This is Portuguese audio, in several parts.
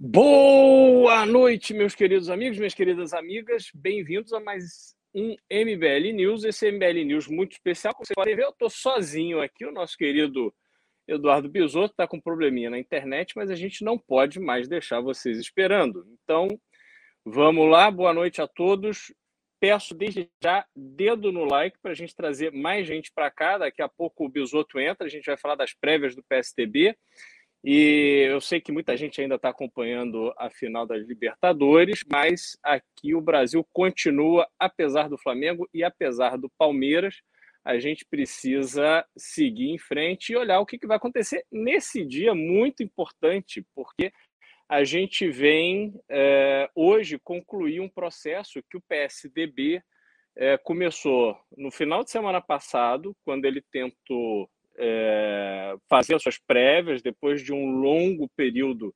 Boa noite, meus queridos amigos, minhas queridas amigas. Bem-vindos a mais um MBL News. Esse MBL News muito especial. Como vocês podem ver, eu estou sozinho aqui. O nosso querido Eduardo Bisotto está com um probleminha na internet, mas a gente não pode mais deixar vocês esperando. Então, vamos lá. Boa noite a todos. Peço desde já dedo no like para a gente trazer mais gente para cá. Daqui a pouco o Bisotto entra, a gente vai falar das prévias do PSTB. E eu sei que muita gente ainda está acompanhando a final das Libertadores, mas aqui o Brasil continua, apesar do Flamengo e apesar do Palmeiras, a gente precisa seguir em frente e olhar o que, vai acontecer nesse dia muito importante, porque a gente vem é, hoje concluir um processo que o PSDB é, começou no final de semana passado, quando ele tentou é, fazer suas prévias depois de um longo período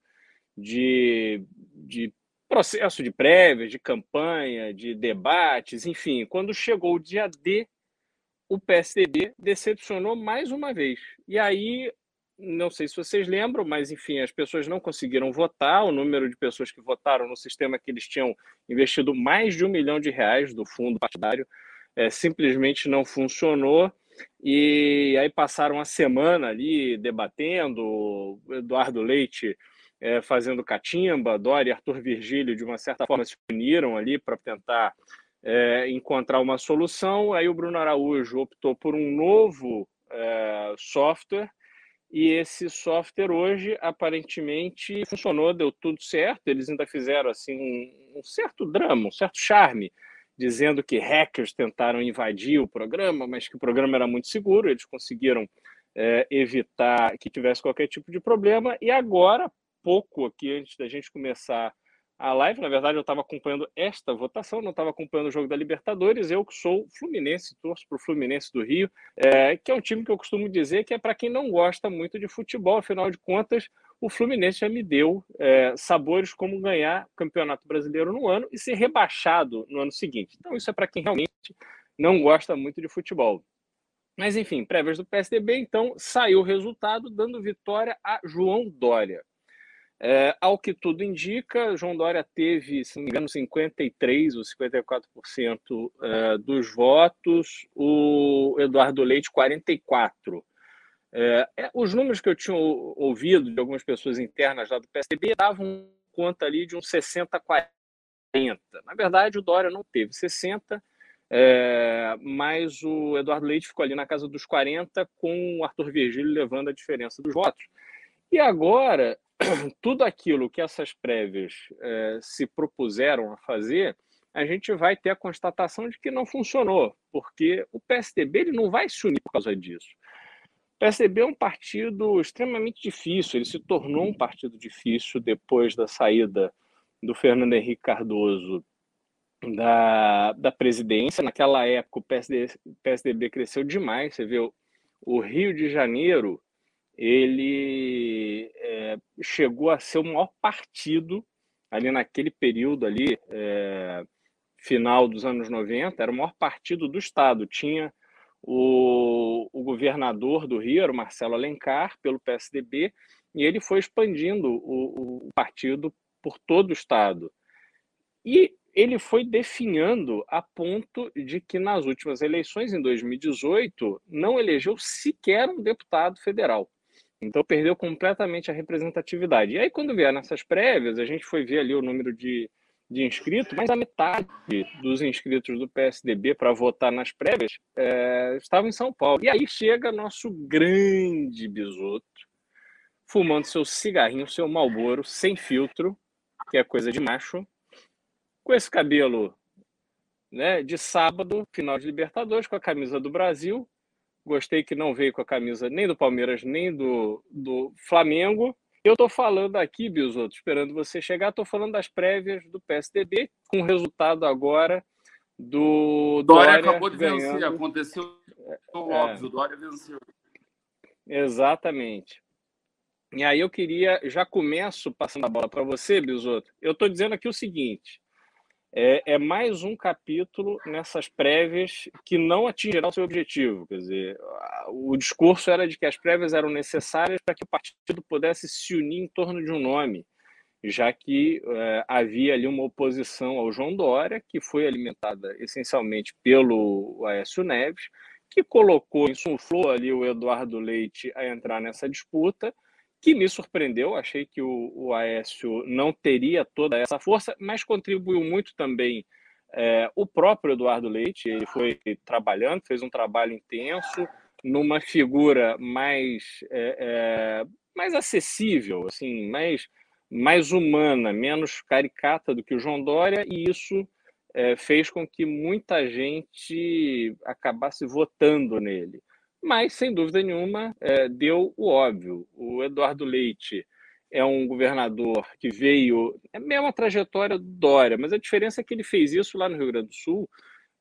de, de processo de prévias, de campanha, de debates, enfim. Quando chegou o dia D, o PSDB decepcionou mais uma vez. E aí, não sei se vocês lembram, mas enfim, as pessoas não conseguiram votar. O número de pessoas que votaram no sistema que eles tinham investido mais de um milhão de reais do fundo partidário é, simplesmente não funcionou. E aí passaram uma semana ali debatendo, Eduardo Leite é, fazendo catimba, Dória e Arthur Virgílio, de uma certa forma, se uniram ali para tentar é, encontrar uma solução. Aí o Bruno Araújo optou por um novo é, software, e esse software hoje aparentemente funcionou, deu tudo certo. Eles ainda fizeram assim um, um certo drama, um certo charme dizendo que hackers tentaram invadir o programa, mas que o programa era muito seguro, eles conseguiram é, evitar que tivesse qualquer tipo de problema. E agora, pouco aqui antes da gente começar a live, na verdade eu estava acompanhando esta votação, não estava acompanhando o jogo da Libertadores, eu que sou Fluminense, torço para o Fluminense do Rio, é, que é um time que eu costumo dizer que é para quem não gosta muito de futebol, afinal de contas, o Fluminense já me deu é, sabores como ganhar Campeonato Brasileiro no ano e ser rebaixado no ano seguinte. Então, isso é para quem realmente não gosta muito de futebol. Mas, enfim, prévias do PSDB, então saiu o resultado dando vitória a João Dória. É, ao que tudo indica, João Dória teve, se não me engano, 53% ou 54% é, dos votos, o Eduardo Leite, 44%. É, é, os números que eu tinha ouvido de algumas pessoas internas lá do PSDB davam conta ali de uns 60 40. Na verdade, o Dória não teve 60, é, mas o Eduardo Leite ficou ali na casa dos 40, com o Arthur Virgílio levando a diferença dos votos. E agora, tudo aquilo que essas prévias é, se propuseram a fazer, a gente vai ter a constatação de que não funcionou, porque o PSDB ele não vai se unir por causa disso. PSDB é um partido extremamente difícil, ele se tornou um partido difícil depois da saída do Fernando Henrique Cardoso da, da presidência. Naquela época, o PSD, PSDB cresceu demais. Você vê, o, Rio de Janeiro ele é, chegou a ser o maior partido ali naquele período ali, é, final dos anos 90, era o maior partido do Estado. Tinha o, o governador do Rio, era o Marcelo Alencar, pelo PSDB, e ele foi expandindo o, o partido por todo o Estado. E ele foi definhando a ponto de que nas últimas eleições, em 2018, não elegeu sequer um deputado federal. Então perdeu completamente a representatividade. E aí, quando vieram essas prévias, a gente foi ver ali o número de de inscritos, mais da metade dos inscritos do PSDB para votar nas prévias é, estavam em São Paulo. E aí chega nosso grande bisoto, fumando seu cigarrinho, seu malboro, sem filtro, que é coisa de macho, com esse cabelo né, de sábado, final de Libertadores, com a camisa do Brasil. Gostei que não veio com a camisa nem do Palmeiras, nem do, do Flamengo. Eu estou falando aqui, Bisoto, esperando você chegar, estou falando das prévias do PSDB, com o resultado agora do Dória, Dória acabou de ganhando. vencer, aconteceu é, óbvio, Dória venceu. Exatamente. E aí eu queria, já começo passando a bola para você, Bisoto. Eu estou dizendo aqui o seguinte: é, é, mais um capítulo nessas prévias que não atingirá o seu objetivo. Quer dizer, o discurso era de que as prévias eram necessárias para que o partido pudesse se unir em torno de um nome. já que é, havia ali uma oposição ao João Dória, que foi alimentada essencialmente pelo Aécio Neves, que colocou, insuflou ali o Eduardo Leite a entrar nessa disputa, que me surpreendeu. Achei que o, o Aécio não teria toda essa força, mas contribuiu muito também é, o próprio Eduardo Leite. Ele foi trabalhando, fez um trabalho intenso numa figura mais, é, é, mais acessível, assim, mais, mais humana, menos caricata do que o João Dória, e isso é, fez com que muita gente acabasse votando nele. Mas, sem dúvida nenhuma, é, deu o óbvio. O Eduardo Leite é um governador que veio. É a mesma trajetória do Dória, mas a diferença é que ele fez isso lá no Rio Grande do Sul,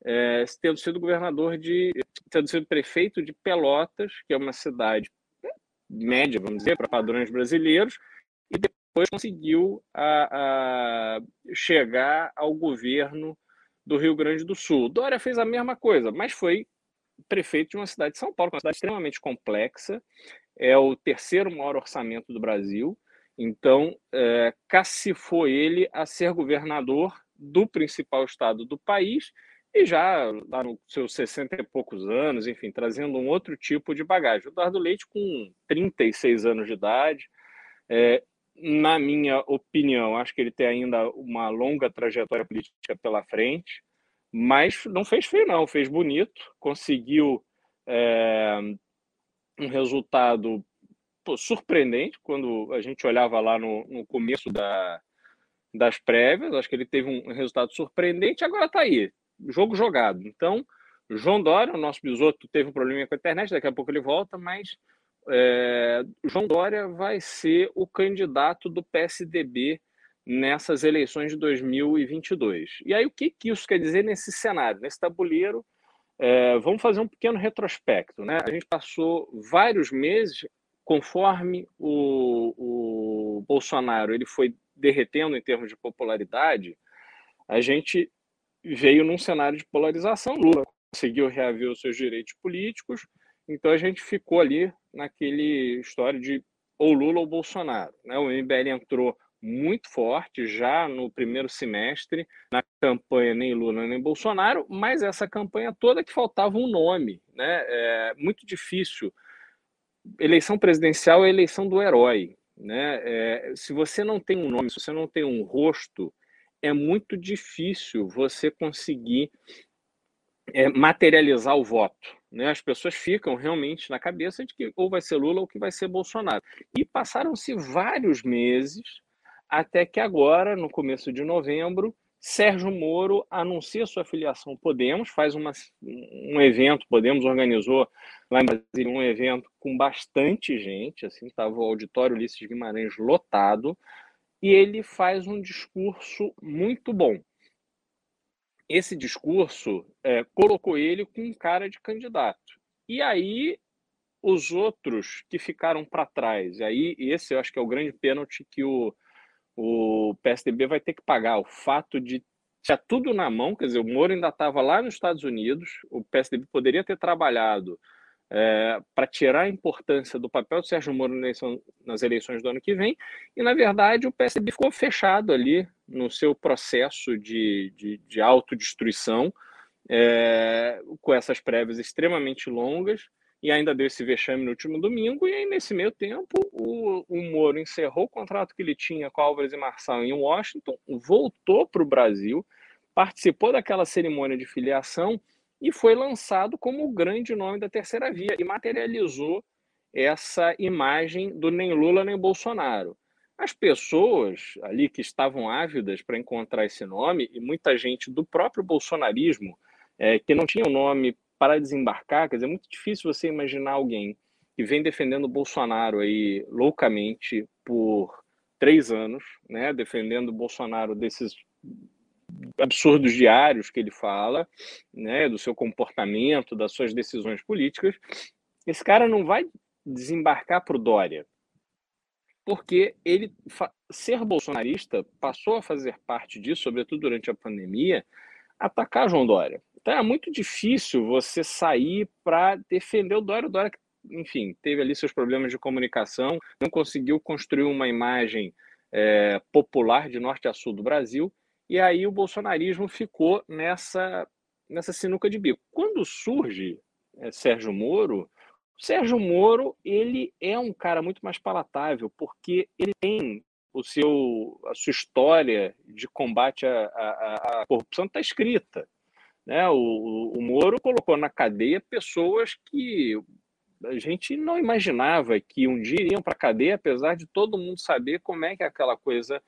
é, tendo sido governador de. tendo sido prefeito de Pelotas, que é uma cidade média, vamos dizer, para padrões brasileiros, e depois conseguiu a, a chegar ao governo do Rio Grande do Sul. Dória fez a mesma coisa, mas foi prefeito de uma cidade de São Paulo, uma cidade extremamente complexa, é o terceiro maior orçamento do Brasil. Então, é, cacifou ele a ser governador do principal estado do país e já lá nos seus 60 e poucos anos, enfim, trazendo um outro tipo de bagagem. O Eduardo Leite, com 36 anos de idade, é, na minha opinião, acho que ele tem ainda uma longa trajetória política pela frente, mas não fez feio, não, fez bonito, conseguiu é, um resultado pô, surpreendente quando a gente olhava lá no, no começo da, das prévias. Acho que ele teve um resultado surpreendente, agora está aí, jogo jogado. Então, João Dória, o nosso bisoto, teve um problema com a internet, daqui a pouco ele volta, mas é, João Dória vai ser o candidato do PSDB nessas eleições de 2022. E aí, o que, que isso quer dizer nesse cenário, nesse tabuleiro? É, vamos fazer um pequeno retrospecto. Né? A gente passou vários meses, conforme o, o Bolsonaro ele foi derretendo em termos de popularidade, a gente veio num cenário de polarização. Lula conseguiu reaver os seus direitos políticos, então a gente ficou ali naquele história de ou Lula ou Bolsonaro. Né? O MBL entrou muito forte já no primeiro semestre, na campanha nem Lula nem Bolsonaro, mas essa campanha toda que faltava um nome. Né? É muito difícil. Eleição presidencial é a eleição do herói. Né? É, se você não tem um nome, se você não tem um rosto, é muito difícil você conseguir é, materializar o voto. Né? As pessoas ficam realmente na cabeça de que ou vai ser Lula ou que vai ser Bolsonaro. E passaram-se vários meses até que agora, no começo de novembro, Sérgio Moro anuncia sua filiação Podemos, faz uma, um evento, Podemos organizou lá em Brasília um evento com bastante gente, assim, estava o auditório Ulisses Guimarães lotado, e ele faz um discurso muito bom esse discurso é, colocou ele com cara de candidato. E aí os outros que ficaram para trás, e aí esse eu acho que é o grande pênalti que o, o PSDB vai ter que pagar, o fato de tinha tudo na mão, quer dizer, o Moro ainda estava lá nos Estados Unidos, o PSDB poderia ter trabalhado é, para tirar a importância do papel do Sérgio Moro nas eleições do ano que vem, e na verdade o PSDB ficou fechado ali no seu processo de, de, de autodestruição, é, com essas prévias extremamente longas, e ainda deu esse vexame no último domingo, e aí nesse meio tempo o, o Moro encerrou o contrato que ele tinha com Álvares e Marçal em Washington, voltou para o Brasil, participou daquela cerimônia de filiação, e foi lançado como o grande nome da terceira via e materializou essa imagem do nem Lula nem Bolsonaro. As pessoas ali que estavam ávidas para encontrar esse nome, e muita gente do próprio bolsonarismo, é, que não tinha o um nome para desembarcar, quer dizer, é muito difícil você imaginar alguém que vem defendendo o Bolsonaro aí loucamente por três anos, né, defendendo o Bolsonaro desses absurdos diários que ele fala, né, do seu comportamento, das suas decisões políticas, esse cara não vai desembarcar para o Dória, porque ele ser bolsonarista passou a fazer parte disso, sobretudo durante a pandemia, atacar João Dória. Então é muito difícil você sair para defender o Dória. O Dória, enfim, teve ali seus problemas de comunicação, não conseguiu construir uma imagem é, popular de norte a sul do Brasil, e aí o bolsonarismo ficou nessa, nessa sinuca de bico. Quando surge é, Sérgio Moro, Sérgio Moro ele é um cara muito mais palatável, porque ele tem o seu, a sua história de combate à, à, à corrupção está escrita. Né? O, o Moro colocou na cadeia pessoas que a gente não imaginava que um dia iriam para a cadeia, apesar de todo mundo saber como é que aquela coisa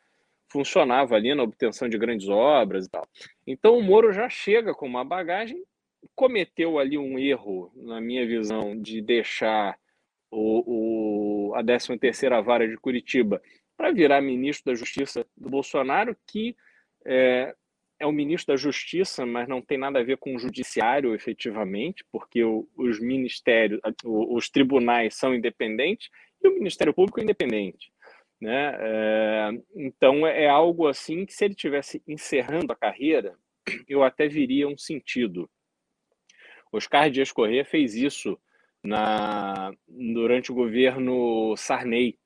funcionava ali na obtenção de grandes obras e tal. Então o Moro já chega com uma bagagem, cometeu ali um erro, na minha visão, de deixar o, o, a 13ª Vara de Curitiba para virar ministro da Justiça do Bolsonaro, que é, é o ministro da Justiça, mas não tem nada a ver com o judiciário efetivamente, porque o, os ministérios, os tribunais são independentes e o Ministério Público é independente. Né? É, então é algo assim que se ele tivesse encerrando a carreira, eu até viria um sentido. Oscar Dias Corrêa fez isso na, durante o governo Sarney.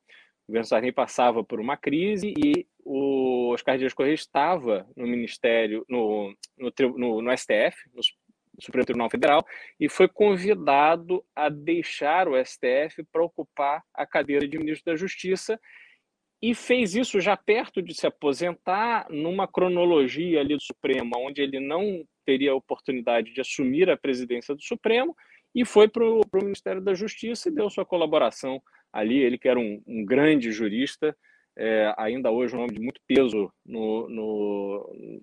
O governo Sarney passava por uma crise e o Oscar Dias Correia estava no Ministério, no, no, no, no STF, no Supremo Tribunal Federal, e foi convidado a deixar o STF para ocupar a cadeira de ministro da Justiça e fez isso já perto de se aposentar, numa cronologia ali do Supremo, onde ele não teria a oportunidade de assumir a presidência do Supremo, e foi para o Ministério da Justiça e deu sua colaboração ali. Ele que era um, um grande jurista, é, ainda hoje um nome de muito peso no, no,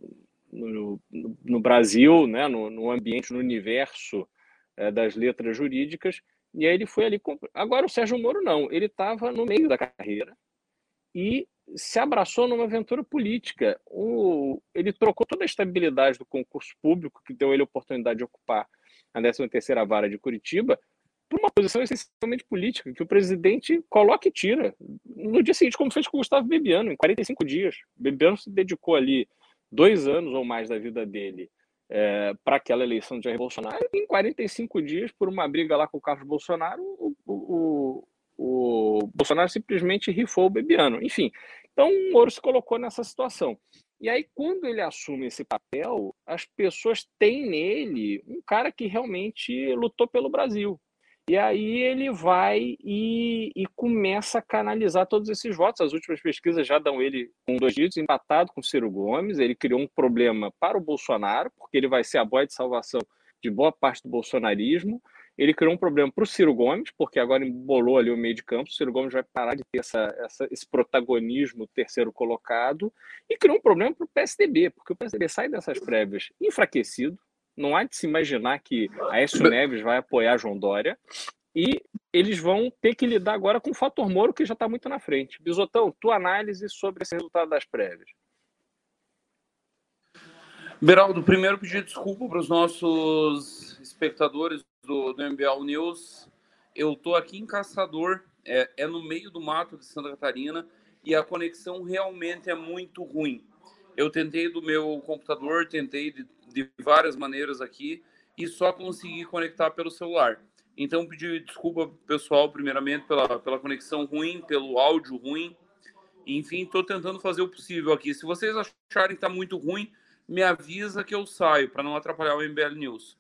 no, no Brasil, né, no, no, ambiente, no universo é, das letras jurídicas, e aí ele foi ali. Agora o Sérgio Moro não, ele estava no meio da carreira e se abraçou numa aventura política. O, ele trocou toda a estabilidade do concurso público, que deu ele a oportunidade de ocupar a 13ª vara de Curitiba, por uma posição essencialmente política, que o presidente coloca e tira. No dia seguinte, como fez com o Gustavo Bebiano, em 45 dias. Bebiano se dedicou ali dois anos ou mais da vida dele é, para aquela eleição de e em 45 dias, por uma briga lá com o Carlos Bolsonaro, o, o, o, o Bolsonaro simplesmente rifou o Bebiano. Enfim, então o Moro se colocou nessa situação. E aí, quando ele assume esse papel, as pessoas têm nele um cara que realmente lutou pelo Brasil, e aí ele vai e, e, começa a canalizar todos esses votos. As últimas pesquisas já dão ele com dois dígitos, empatado com Ciro Gomes. Ele criou um problema para o Bolsonaro, porque ele vai ser a boia de salvação de boa parte do bolsonarismo. Ele criou um problema para o Ciro Gomes, porque agora embolou ali o meio de campo. O Ciro Gomes vai parar de ter essa, essa, esse protagonismo terceiro colocado. E criou um problema para o PSDB, porque o PSDB sai dessas prévias enfraquecido, não há de se imaginar que a Écio Neves vai apoiar João Dória e eles vão ter que lidar agora com o fator Moro, que já está muito na frente. Bisotão, tua análise sobre esse resultado das prévias. Beraldo, primeiro pedir desculpa para os nossos espectadores do, do MBL News. Eu estou aqui em Caçador, é, é no meio do mato de Santa Catarina e a conexão realmente é muito ruim. Eu tentei do meu computador, tentei de de várias maneiras aqui e só consegui conectar pelo celular. Então, pedir desculpa, pessoal, primeiramente, pela, pela conexão ruim, pelo áudio ruim. Enfim, estou tentando fazer o possível aqui. Se vocês acharem que está muito ruim, me avisa que eu saio, para não atrapalhar o MBL News.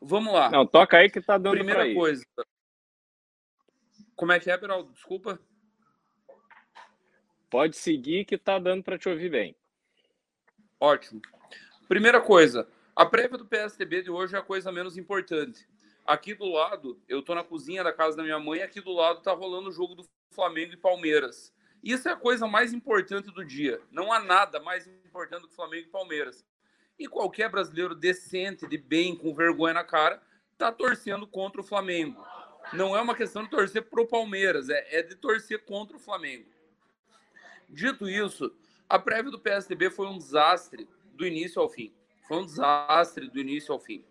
Vamos lá. Não, toca aí que está dando Primeira coisa. Como é que é, Beraldo? Desculpa. Pode seguir que está dando para te ouvir bem. Ótimo. Primeira coisa, a prévia do PSDB de hoje é a coisa menos importante. Aqui do lado, eu tô na cozinha da casa da minha mãe, aqui do lado tá rolando o jogo do Flamengo e Palmeiras. Isso é a coisa mais importante do dia. Não há nada mais importante do que Flamengo e Palmeiras. E qualquer brasileiro decente, de bem, com vergonha na cara, tá torcendo contra o Flamengo. Não é uma questão de torcer pro Palmeiras, é, é de torcer contra o Flamengo. Dito isso, a prévia do PSDB foi um desastre do início ao fim. Foi um desastre do início ao fim.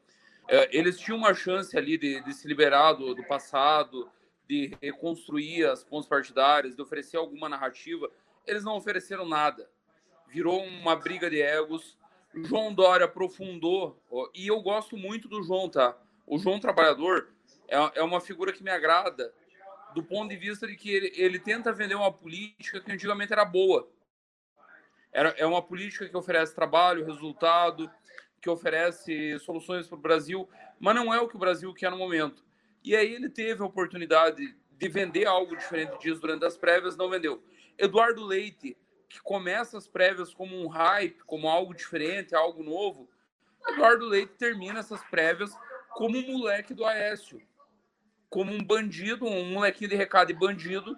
É, eles tinham uma chance ali de, de se liberar do, do, passado, de reconstruir as pontes partidárias, de oferecer alguma narrativa. Eles não ofereceram nada. Virou uma briga de egos. João Dória aprofundou, e eu gosto muito do João, tá? O João Trabalhador é, é uma figura que me agrada do ponto de vista de que ele, ele tenta vender uma política que antigamente era boa. Era, é uma política que oferece trabalho, resultado, que oferece soluções para o Brasil, mas não é o que o Brasil quer no momento. E aí ele teve a oportunidade de vender algo diferente disso durante as prévias, não vendeu. Eduardo Leite, que começa as prévias como um hype, como algo diferente, algo novo, Eduardo Leite termina essas prévias como um moleque do Aécio, como um bandido, um molequinho de recado de bandido,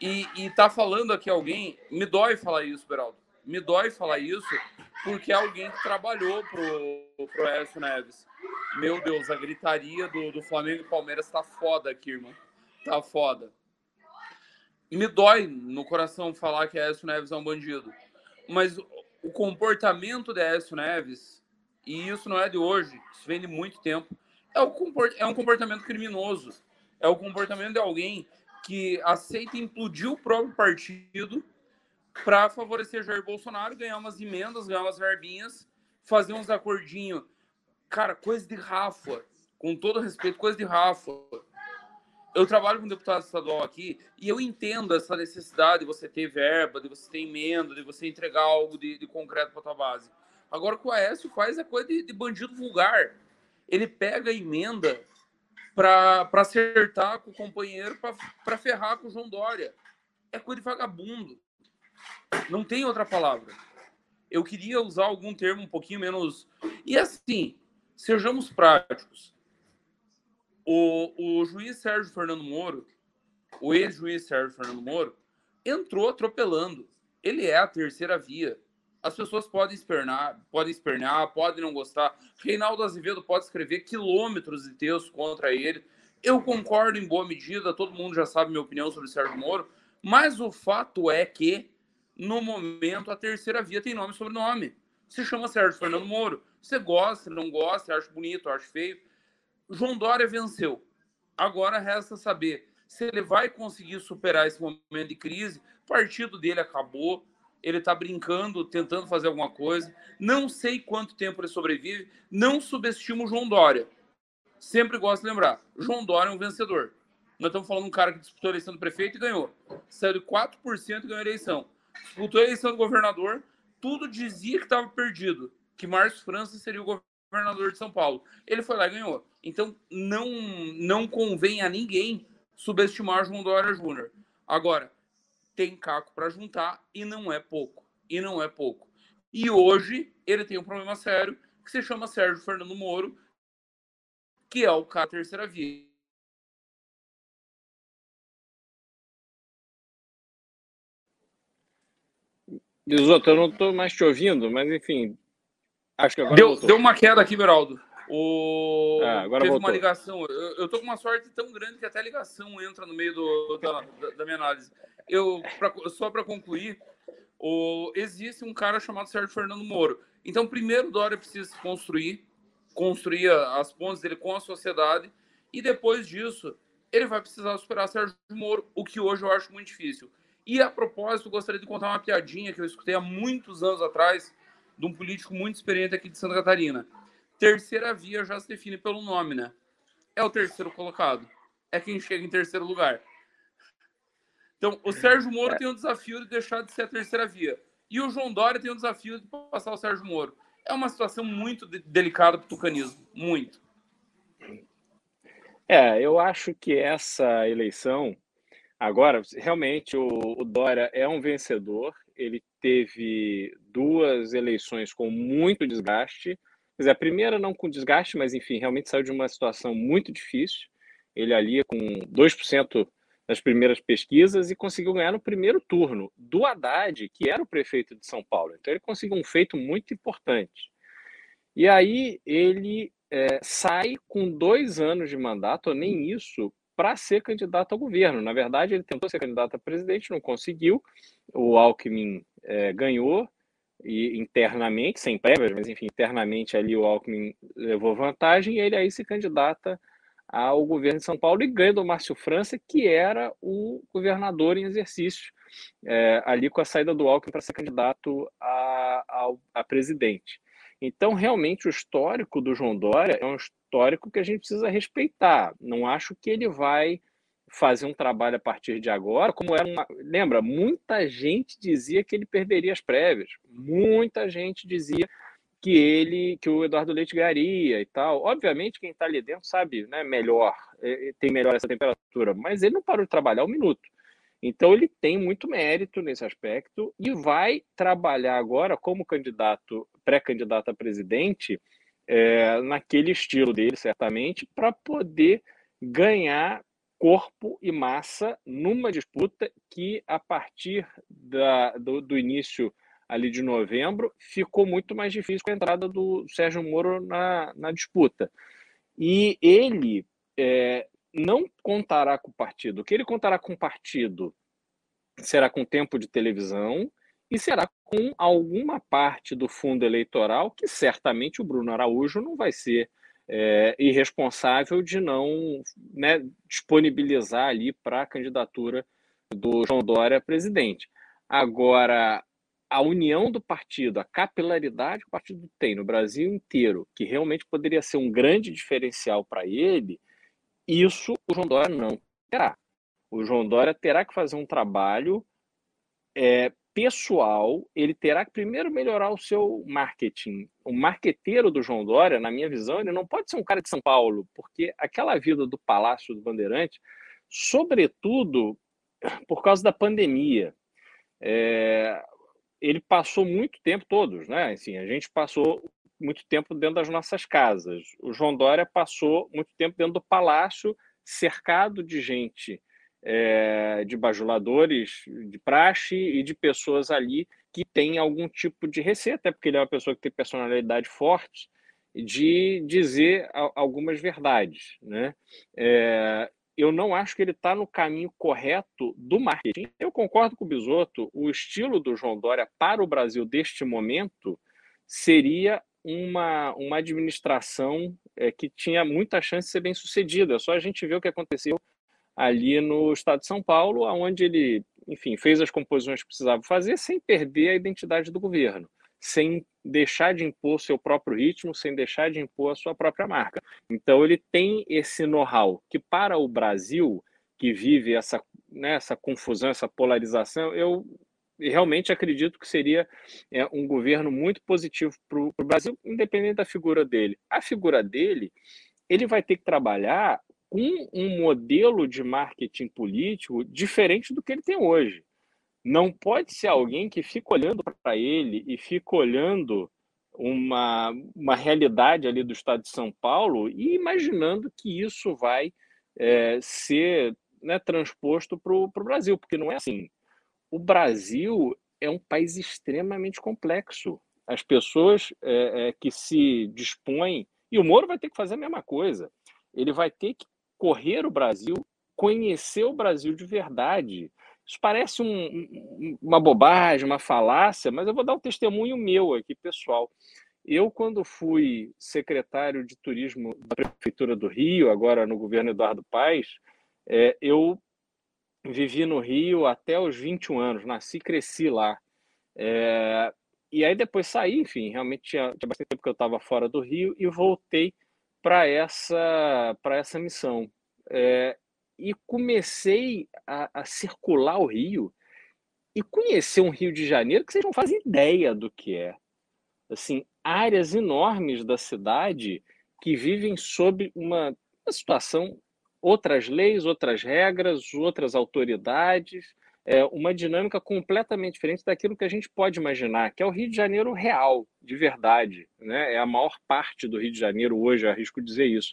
e, e tá falando aqui alguém, me dói falar isso, Beraldo, me dói falar isso, porque é alguém que trabalhou pro, pro Aécio Neves. Meu Deus, a gritaria do, do Flamengo e Palmeiras tá foda aqui, irmão. Tá foda. Me dói no coração falar que Aécio Neves é um bandido. Mas o comportamento de Aécio Neves, e isso não é de hoje, isso vem de muito tempo, é, é um comportamento criminoso. É o comportamento de alguém que aceita implodir o próprio partido para favorecer Jair Bolsonaro, ganhar umas emendas, ganhar umas verbinhas, fazer uns acordinhos. Cara, coisa de Rafa. Com todo respeito, coisa de Rafa. Eu trabalho com deputado estadual aqui e eu entendo essa necessidade de você ter verba, de você ter emenda, de você entregar algo de, de concreto para tua base. Agora, o que o Aécio faz é coisa de, de bandido vulgar. Ele pega a emenda para acertar com o companheiro, para ferrar com o João Dória. É coisa de vagabundo. Não tem outra palavra. Eu queria usar algum termo um pouquinho menos. E assim, sejamos práticos. O, o juiz Sérgio Fernando Moro, o ex-juiz Sérgio Fernando Moro, entrou atropelando. Ele é a terceira via. As pessoas podem espernar, podem espernear, podem não gostar. Reinaldo Azevedo pode escrever quilômetros de texto contra ele. Eu concordo em boa medida, todo mundo já sabe minha opinião sobre Sérgio Moro, mas o fato é que no momento, a terceira via tem nome e sobrenome. Se chama Sérgio Fernando Moro. Você gosta, não gosta, acha bonito, acha feio. João Dória venceu. Agora resta saber se ele vai conseguir superar esse momento de crise. O partido dele acabou. Ele está brincando, tentando fazer alguma coisa. Não sei quanto tempo ele sobrevive. Não subestimo o João Dória. Sempre gosto de lembrar: João Dória é um vencedor. Nós estamos falando de um cara que disputou a eleição do prefeito e ganhou. Saiu de 4% e ganhou a eleição disputou a eleição do governador, tudo dizia que estava perdido, que Márcio França seria o governador de São Paulo. Ele foi lá e ganhou. Então, não, não convém a ninguém subestimar João Dória Júnior. Agora, tem caco para juntar e não é pouco. E não é pouco. E hoje ele tem um problema sério que se chama Sérgio Fernando Moro, que é o cara terceira via. Bisoto, eu não estou mais te ouvindo, mas enfim. Acho que agora. Deu, deu uma queda aqui, Beraldo. O... Ah, agora Teve voltou. uma ligação. Eu, eu tô com uma sorte tão grande que até a ligação entra no meio do, da, da minha análise. Eu, pra, só para concluir, o, existe um cara chamado Sérgio Fernando Moro. Então, primeiro, Dória precisa se construir, construir as pontes dele com a sociedade, e depois disso, ele vai precisar superar Sérgio Moro, o que hoje eu acho muito difícil. E a propósito, gostaria de contar uma piadinha que eu escutei há muitos anos atrás de um político muito experiente aqui de Santa Catarina. Terceira via já se define pelo nome, né? É o terceiro colocado. É quem chega em terceiro lugar. Então, o Sérgio Moro é. tem o desafio de deixar de ser a terceira via. E o João Dória tem o desafio de passar o Sérgio Moro. É uma situação muito de delicada para o tucanismo. Muito. É, eu acho que essa eleição Agora, realmente, o, o Dória é um vencedor. Ele teve duas eleições com muito desgaste. Quer dizer, a primeira não com desgaste, mas enfim, realmente saiu de uma situação muito difícil. Ele ali com 2% nas primeiras pesquisas e conseguiu ganhar no primeiro turno do Haddad, que era o prefeito de São Paulo. Então ele conseguiu um feito muito importante. E aí ele é, sai com dois anos de mandato, ou nem isso, para ser candidato ao governo. Na verdade, ele tentou ser candidato a presidente, não conseguiu. O Alckmin é, ganhou e internamente, sem prévias, mas enfim, internamente ali o Alckmin levou vantagem e ele aí se candidata ao governo de São Paulo e ganha do Márcio França, que era o governador em exercício, é, ali com a saída do Alckmin para ser candidato a, a, a presidente. Então, realmente, o histórico do João Dória é um histórico que a gente precisa respeitar. Não acho que ele vai fazer um trabalho a partir de agora, como era uma. Lembra, muita gente dizia que ele perderia as prévias, muita gente dizia que ele, que o Eduardo Leite ganharia e tal. Obviamente, quem está ali dentro sabe né, melhor, é, é, tem melhor essa temperatura, mas ele não parou de trabalhar um minuto. Então, ele tem muito mérito nesse aspecto e vai trabalhar agora como candidato, pré-candidato a presidente, é, naquele estilo dele, certamente, para poder ganhar corpo e massa numa disputa que, a partir da, do, do, início ali de novembro, ficou muito mais difícil com a entrada do Sérgio Moro na, na disputa. E ele é, não contará com o partido. O que ele contará com o partido será com tempo de televisão e será com alguma parte do fundo eleitoral que certamente o Bruno Araújo não vai ser é, irresponsável de não né, disponibilizar ali para a candidatura do João Dória a presidente. Agora, a união do partido, a capilaridade que o partido tem no Brasil inteiro, que realmente poderia ser um grande diferencial para ele, isso o João Dória não terá. O João Dória terá que fazer um trabalho é, pessoal, ele terá que primeiro melhorar o seu marketing. O marqueteiro do João Dória, na minha visão, ele não pode ser um cara de São Paulo, porque aquela vida do Palácio do Bandeirante, sobretudo por causa da pandemia, é, ele passou muito tempo, todos, né? Assim, a gente passou muito tempo dentro das nossas casas. O João Dória passou muito tempo dentro do palácio, cercado de gente é, de bajuladores de praxe e de pessoas ali que têm algum tipo de receita, até porque ele é uma pessoa que tem personalidade forte, de dizer algumas verdades. Né? É, eu não acho que ele está no caminho correto do marketing. Eu concordo com o Bisotto, o estilo do João Dória para o Brasil deste momento seria uma, uma administração é, que tinha muita chance de ser bem sucedida. Só a gente vê o que aconteceu ali no estado de São Paulo, onde ele, enfim, fez as composições que precisava fazer sem perder a identidade do governo, sem deixar de impor seu próprio ritmo, sem deixar de impor a sua própria marca. Então ele tem esse know-how que para o Brasil, que vive essa, né, essa confusão, essa polarização, eu realmente acredito que seria é, um governo muito positivo para o Brasil, independente da figura dele. A figura dele, ele vai ter que trabalhar com um modelo de marketing político diferente do que ele tem hoje. Não pode ser alguém que fica olhando para ele e fica olhando uma, uma realidade ali do estado de São Paulo e imaginando que isso vai é, ser né, transposto para o Brasil, porque não é assim. O Brasil é um país extremamente complexo. As pessoas é, é, que se dispõem, e o Moro vai ter que fazer a mesma coisa, ele vai ter que correr o Brasil, conhecer o Brasil de verdade. Isso parece um, uma bobagem, uma falácia, mas eu vou dar um testemunho meu aqui, pessoal. Eu, quando fui secretário de turismo da Prefeitura do Rio, agora no governo Eduardo Paes, é, eu vivi no Rio até os 21 anos, nasci e cresci lá. É, e aí depois saí, enfim, realmente tinha, tinha bastante tempo que eu estava fora do Rio e voltei para essa, essa missão. É, e comecei a, a, circular o Rio e conhecer um Rio de Janeiro que vocês não fazem ideia do que é. Assim, áreas enormes da cidade que vivem sob uma, uma situação, outras leis, outras regras, outras autoridades, é, uma dinâmica completamente diferente daquilo que a gente pode imaginar, que é o Rio de Janeiro real, de verdade. Né? É a maior parte do Rio de Janeiro hoje, arrisco dizer isso.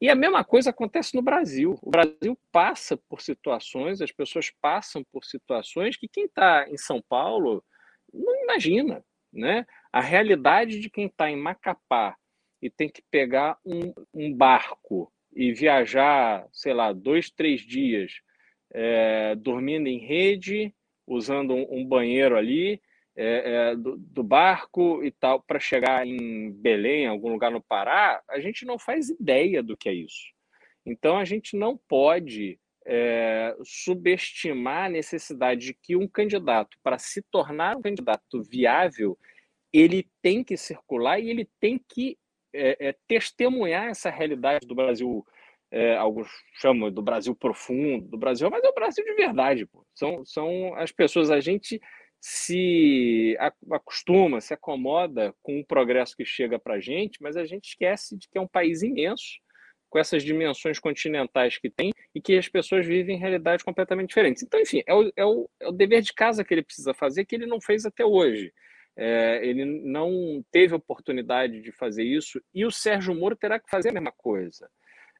E a mesma coisa acontece no Brasil. O Brasil passa por situações, as pessoas passam por situações que quem está em São Paulo não imagina. Né? A realidade de quem está em Macapá e tem que pegar um, um barco e viajar, sei lá, dois, três dias é, dormindo em rede, usando um, um banheiro ali é, é, do, do, barco e tal, para chegar em Belém, algum lugar no Pará, a gente não faz ideia do que é isso. Então a gente não pode é, subestimar a necessidade de que um candidato, para se tornar um candidato viável, ele tem que circular e ele tem que é, é, testemunhar essa realidade do Brasil é, alguns chamam do Brasil profundo, do Brasil, mas é o Brasil de verdade. Pô. São, são as pessoas, a gente se acostuma, se acomoda com o progresso que chega para a gente, mas a gente esquece de que é um país imenso, com essas dimensões continentais que tem e que as pessoas vivem em realidades completamente diferentes. Então, enfim, é o, é o, é o dever de casa que ele precisa fazer, que ele não fez até hoje. É, ele não teve oportunidade de fazer isso e o Sérgio Moro terá que fazer a mesma coisa.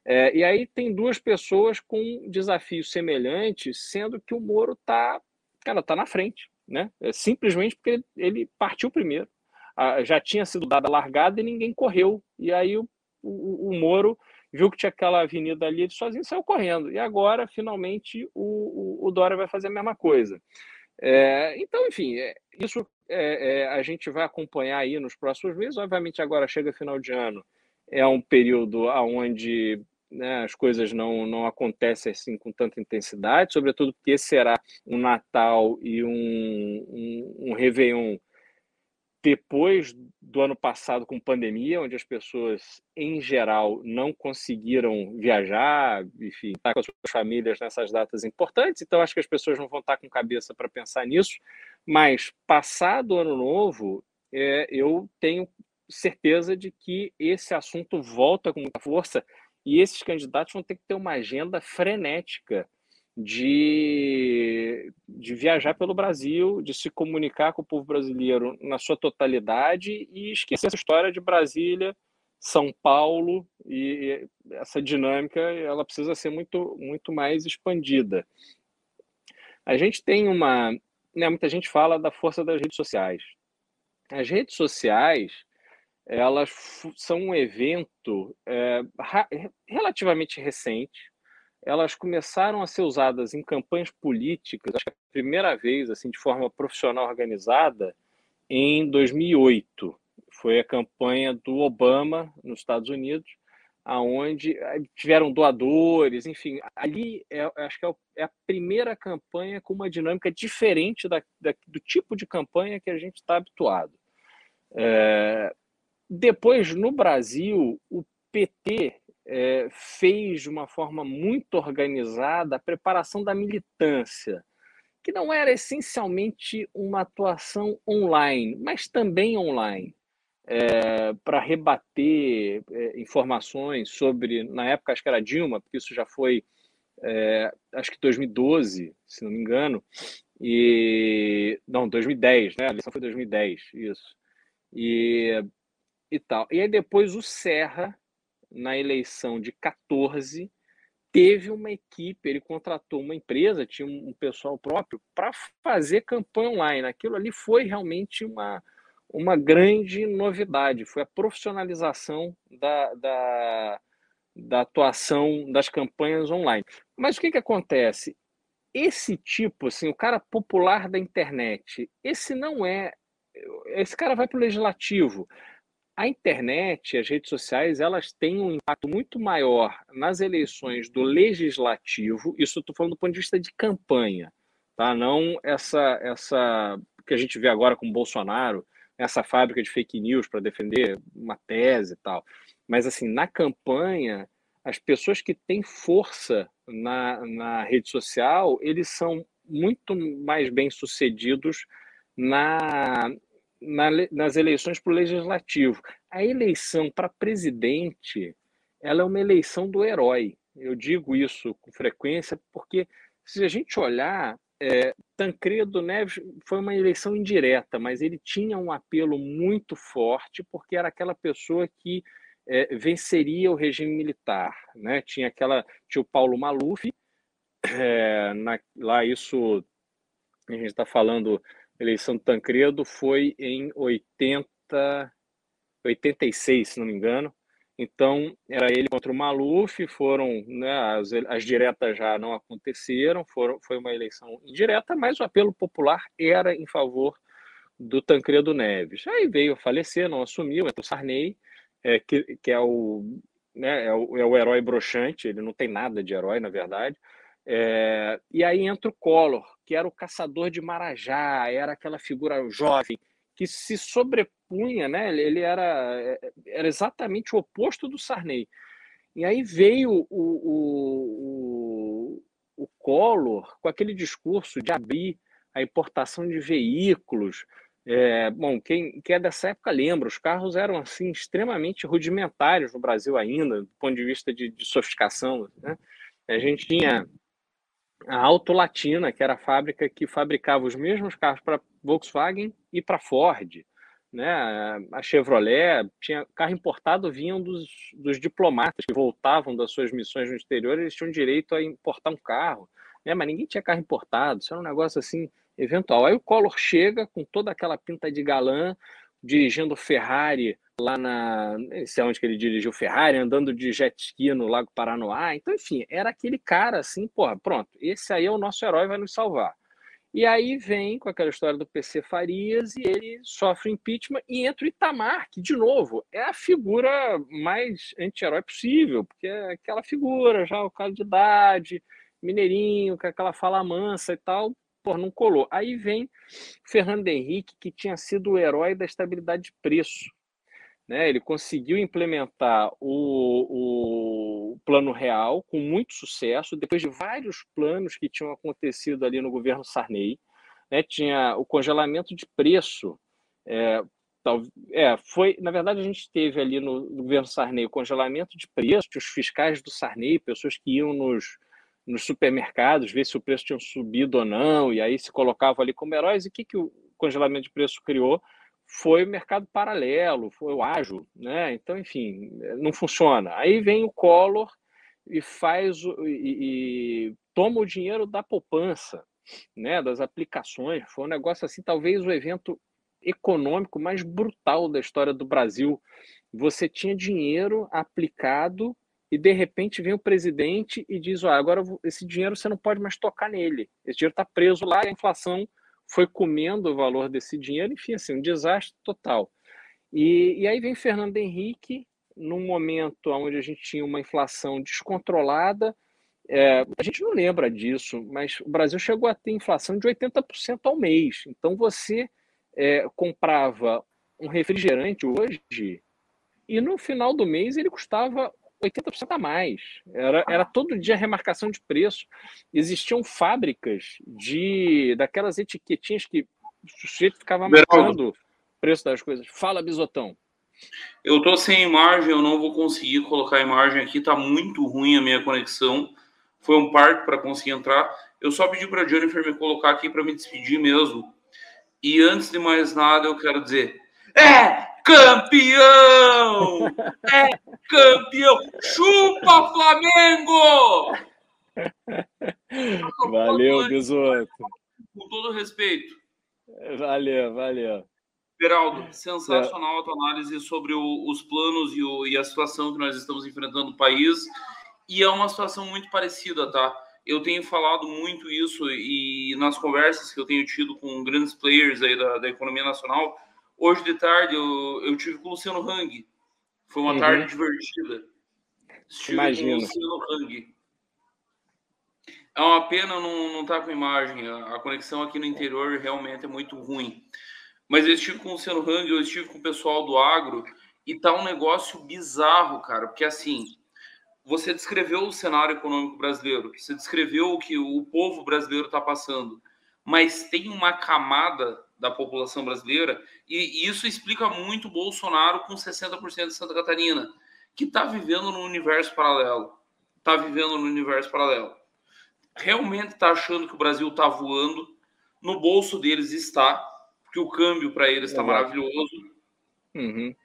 É, e aí tem duas pessoas com desafios semelhantes, sendo que o Moro está cara, tá na frente, né? É simplesmente porque ele, partiu primeiro. Ah, já tinha sido dada a largada e ninguém correu. E aí o, o, o Moro viu que tinha aquela avenida ali, ele sozinho saiu correndo. E agora, finalmente, o, o, o Dória vai fazer a mesma coisa. É, então, enfim, é, isso é, é, a gente vai acompanhar aí nos próximos meses. Obviamente, agora chega final de ano, é um período onde né, as coisas não, não acontecem assim com tanta intensidade, sobretudo porque será um Natal e um, um, um Réveillon depois do ano passado com pandemia, onde as pessoas em geral não conseguiram viajar, enfim, estar com as suas famílias nessas datas importantes, então acho que as pessoas não vão estar com cabeça para pensar nisso, mas passado o ano novo, é, eu tenho certeza de que esse assunto volta com muita força e esses candidatos vão ter que ter uma agenda frenética de, de viajar pelo Brasil, de se comunicar com o povo brasileiro na sua totalidade e esquecer essa história de Brasília, São Paulo e essa dinâmica ela precisa ser muito, muito mais expandida. A gente tem uma. Né, muita gente fala da força das redes sociais. As redes sociais elas são um evento é, relativamente recente, elas começaram a ser usadas em campanhas políticas, acho que a primeira vez, assim, de forma profissional organizada, em 2008. Foi a campanha do Obama nos Estados Unidos, aonde eh, tiveram doadores, enfim, ali é, acho que é, é, a primeira campanha com uma dinâmica diferente da, da do tipo de campanha que a gente está habituado. É, depois, no Brasil, o PT é, fez de uma forma muito organizada a preparação da militância, que não era essencialmente uma atuação online, mas também online, é, para rebater é, informações sobre, na época acho que era Dilma, porque isso já foi, é, acho que 2012, se não me engano, e não, 2010, né? A eleição foi 2010, isso. E, e tal. E aí depois o Serra na eleição de 14, teve uma equipe, ele contratou uma empresa, tinha um pessoal próprio, para fazer campanha online. Aquilo ali foi realmente uma, uma grande novidade, foi a profissionalização da, da, da atuação das campanhas online. Mas o que, que acontece? Esse tipo, assim, o cara popular da internet, esse não é. Esse cara vai para o legislativo a internet, as redes sociais, elas têm um impacto muito maior nas eleições do legislativo. Isso estou falando do ponto de vista de campanha, tá? Não essa essa que a gente vê agora com Bolsonaro, essa fábrica de fake news para defender uma tese e tal. Mas assim, na campanha, as pessoas que têm força na, na rede social, eles são muito mais bem sucedidos na, na, nas eleições para o legislativo. A eleição para presidente ela é uma eleição do herói. Eu digo isso com frequência porque, se a gente olhar, é, Tancredo Neves foi uma eleição indireta, mas ele tinha um apelo muito forte porque era aquela pessoa que é, venceria o regime militar. Né? Tinha aquela, tinha o Paulo Maluf, é, na, lá isso a gente está falando eleição do Tancredo foi em 80, 86, se não me engano. Então, era ele contra o Maluf, foram, né, as, as diretas já não aconteceram, foram, foi uma eleição indireta, mas o apelo popular era em favor do Tancredo Neves. Aí veio falecer, não assumiu, entrou Sarney, é, que, que é, o, né, é, o, é o herói broxante, ele não tem nada de herói, na verdade, é, e aí entra o Collor, que era o caçador de Marajá, era aquela figura jovem que se sobrepunha, né? Ele era, era exatamente o oposto do Sarney. E aí veio o, o, o, o Collor com aquele discurso de abrir a importação de veículos. É, bom, quem, quem é dessa época lembra, os carros eram assim extremamente rudimentares no Brasil ainda, do ponto de vista de, de sofisticação. Né? A gente tinha a Auto Latina, que era a fábrica que fabricava os mesmos carros para Volkswagen e para Ford. Né? A Chevrolet tinha carro importado vinham dos, dos diplomatas que voltavam das suas missões no exterior, eles tinham direito a importar um carro, né? Mas ninguém tinha carro importado, isso era um negócio assim eventual. Aí o Collor chega com toda aquela pinta de galã, dirigindo Ferrari lá na. Não sei onde que ele dirigiu Ferrari, andando de jet ski no Lago Paranoá. Então, enfim, era aquele cara assim, porra, pronto, esse aí é o nosso herói, vai nos salvar. E aí vem com aquela história do PC Farias e ele sofre impeachment e entra o Itamar, que, de novo, é a figura mais anti-herói possível, porque é aquela figura, já o caso de idade, mineirinho, com aquela fala mansa e tal, pô, não colou. Aí vem Fernando Henrique, que tinha sido o herói da estabilidade de preço. Né? Ele conseguiu implementar o, o plano real com muito sucesso, depois de vários planos que tinham acontecido ali no governo Sarney. Né? Tinha o congelamento de preço. É, tal, é, foi, na verdade, a gente teve ali no, no governo Sarney o congelamento de preço, os fiscais do Sarney, pessoas que iam nos, nos supermercados, ver se o preço tinha subido ou não, e aí se colocavam ali como heróis. E o que, que o congelamento de preço criou? Foi o mercado paralelo, foi o ágil, né? Então, enfim, não funciona. Aí vem o Collor e faz o, e, e, toma o dinheiro da poupança, né? Das aplicações. Foi um negócio assim, talvez o evento econômico mais brutal da história do Brasil. Você tinha dinheiro aplicado e de repente vem o presidente e diz: olha, agora esse dinheiro você não pode mais tocar nele. Esse dinheiro está preso lá, a inflação foi comendo o valor desse dinheiro, enfim, assim, um desastre total. E, e aí vem Fernando Henrique, num momento onde a gente tinha uma inflação descontrolada, é, a gente não lembra disso, mas o Brasil chegou a ter inflação de 80% ao mês. Então você é, comprava um refrigerante hoje e no final do mês ele custava 80% a mais. Era, era todo dia remarcação de preço. Existiam fábricas de daquelas etiquetinhas que o sujeito ficava marcando o preço das coisas. Fala, Bisotão. Eu tô sem imagem, eu não vou conseguir colocar a imagem aqui, tá muito ruim a minha conexão. Foi um parto para conseguir entrar. Eu só pedi para a Jennifer me colocar aqui para me despedir mesmo. E antes de mais nada, eu quero dizer: é campeão! É campeão! Chupa, Flamengo! Valeu, Bisoto. Com todo respeito. Valeu, valeu. Geraldo, sensacional a tua análise sobre o, os planos e, o, e, a situação que nós estamos enfrentando no país. E é uma situação muito parecida, tá? Eu tenho falado muito isso e nas conversas que eu tenho tido com grandes players aí da, da economia nacional, Hoje de tarde eu, eu tive com o Luciano Hang. Foi uma uhum. tarde divertida. Estive Imagino. com o Luciano Hang. É uma pena não estar tá com imagem. A, a, conexão aqui no interior realmente é muito ruim. Mas eu estive com o Luciano Hang, eu estive com o pessoal do agro e tá um negócio bizarro, cara. Porque assim, você descreveu o cenário econômico brasileiro, você descreveu o que o povo brasileiro está passando, mas tem uma camada da população brasileira, e, isso explica muito o Bolsonaro com 60% de Santa Catarina, que está vivendo no universo paralelo. Está vivendo no universo paralelo. Realmente está achando que o Brasil está voando, no bolso deles está, porque o câmbio para eles está maravilhoso. Uhum.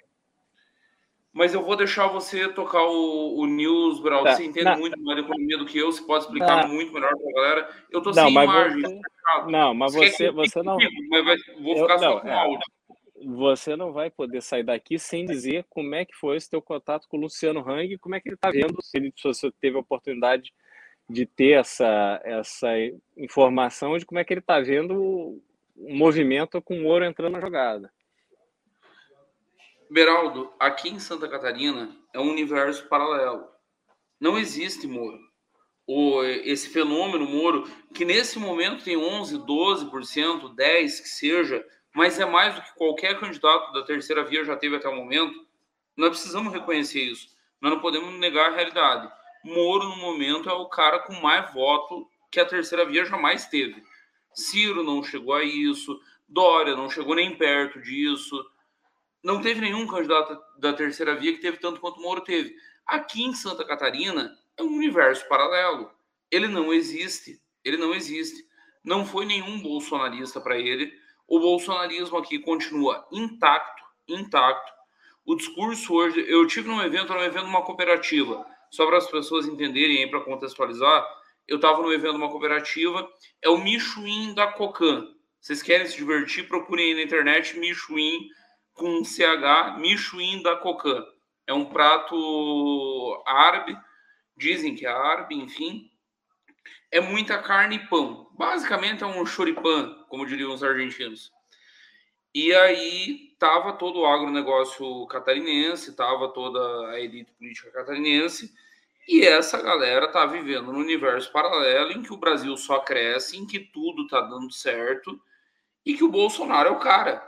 Mas eu vou deixar você tocar o, o news, Brau. Tá. Você entende não. muito mais de economia do que eu, você pode explicar não. muito melhor para a galera. Eu estou sem imagem. Você... Não, mas você, você não. Mas vai... vou ficar eu, só não, com é. áudio. Você não vai poder sair daqui sem dizer como é que foi esse teu contato com o Luciano Hang, como é que ele está vendo, se, ele, se você teve a oportunidade de ter essa, essa informação de como é que ele está vendo o movimento com o ouro entrando na jogada. Beraldo, aqui em Santa Catarina é um universo paralelo. Não existe Moro. O, esse fenômeno Moro, que nesse momento tem 11, 12%, 10% que seja, mas é mais do que qualquer candidato da terceira via já teve até o momento. Nós precisamos reconhecer isso. Nós não podemos negar a realidade. Moro, no momento, é o cara com mais voto que a terceira via jamais teve. Ciro não chegou a isso, Dória não chegou nem perto disso. Não teve nenhum candidato da terceira via que teve tanto quanto o Moro teve. Aqui em Santa Catarina é um universo paralelo. Ele não existe. Ele não existe. Não foi nenhum bolsonarista para ele. O bolsonarismo aqui continua intacto, intacto. O discurso hoje, eu tive num evento, num evento uma cooperativa, só para as pessoas entenderem aí para contextualizar, eu estava no evento uma cooperativa, é o Michuim da Cocan. Vocês querem se divertir? Procurem aí na internet Michuim com CH, Michuim da Cocan. É um prato árabe, dizem que é árabe, enfim. É muita carne e pão. Basicamente é um choripan, como diriam os argentinos. E aí tava todo o agronegócio catarinense, tava toda a elite política catarinense e essa galera tá vivendo num universo paralelo em que o Brasil só cresce, em que tudo tá dando certo e que o Bolsonaro é o cara.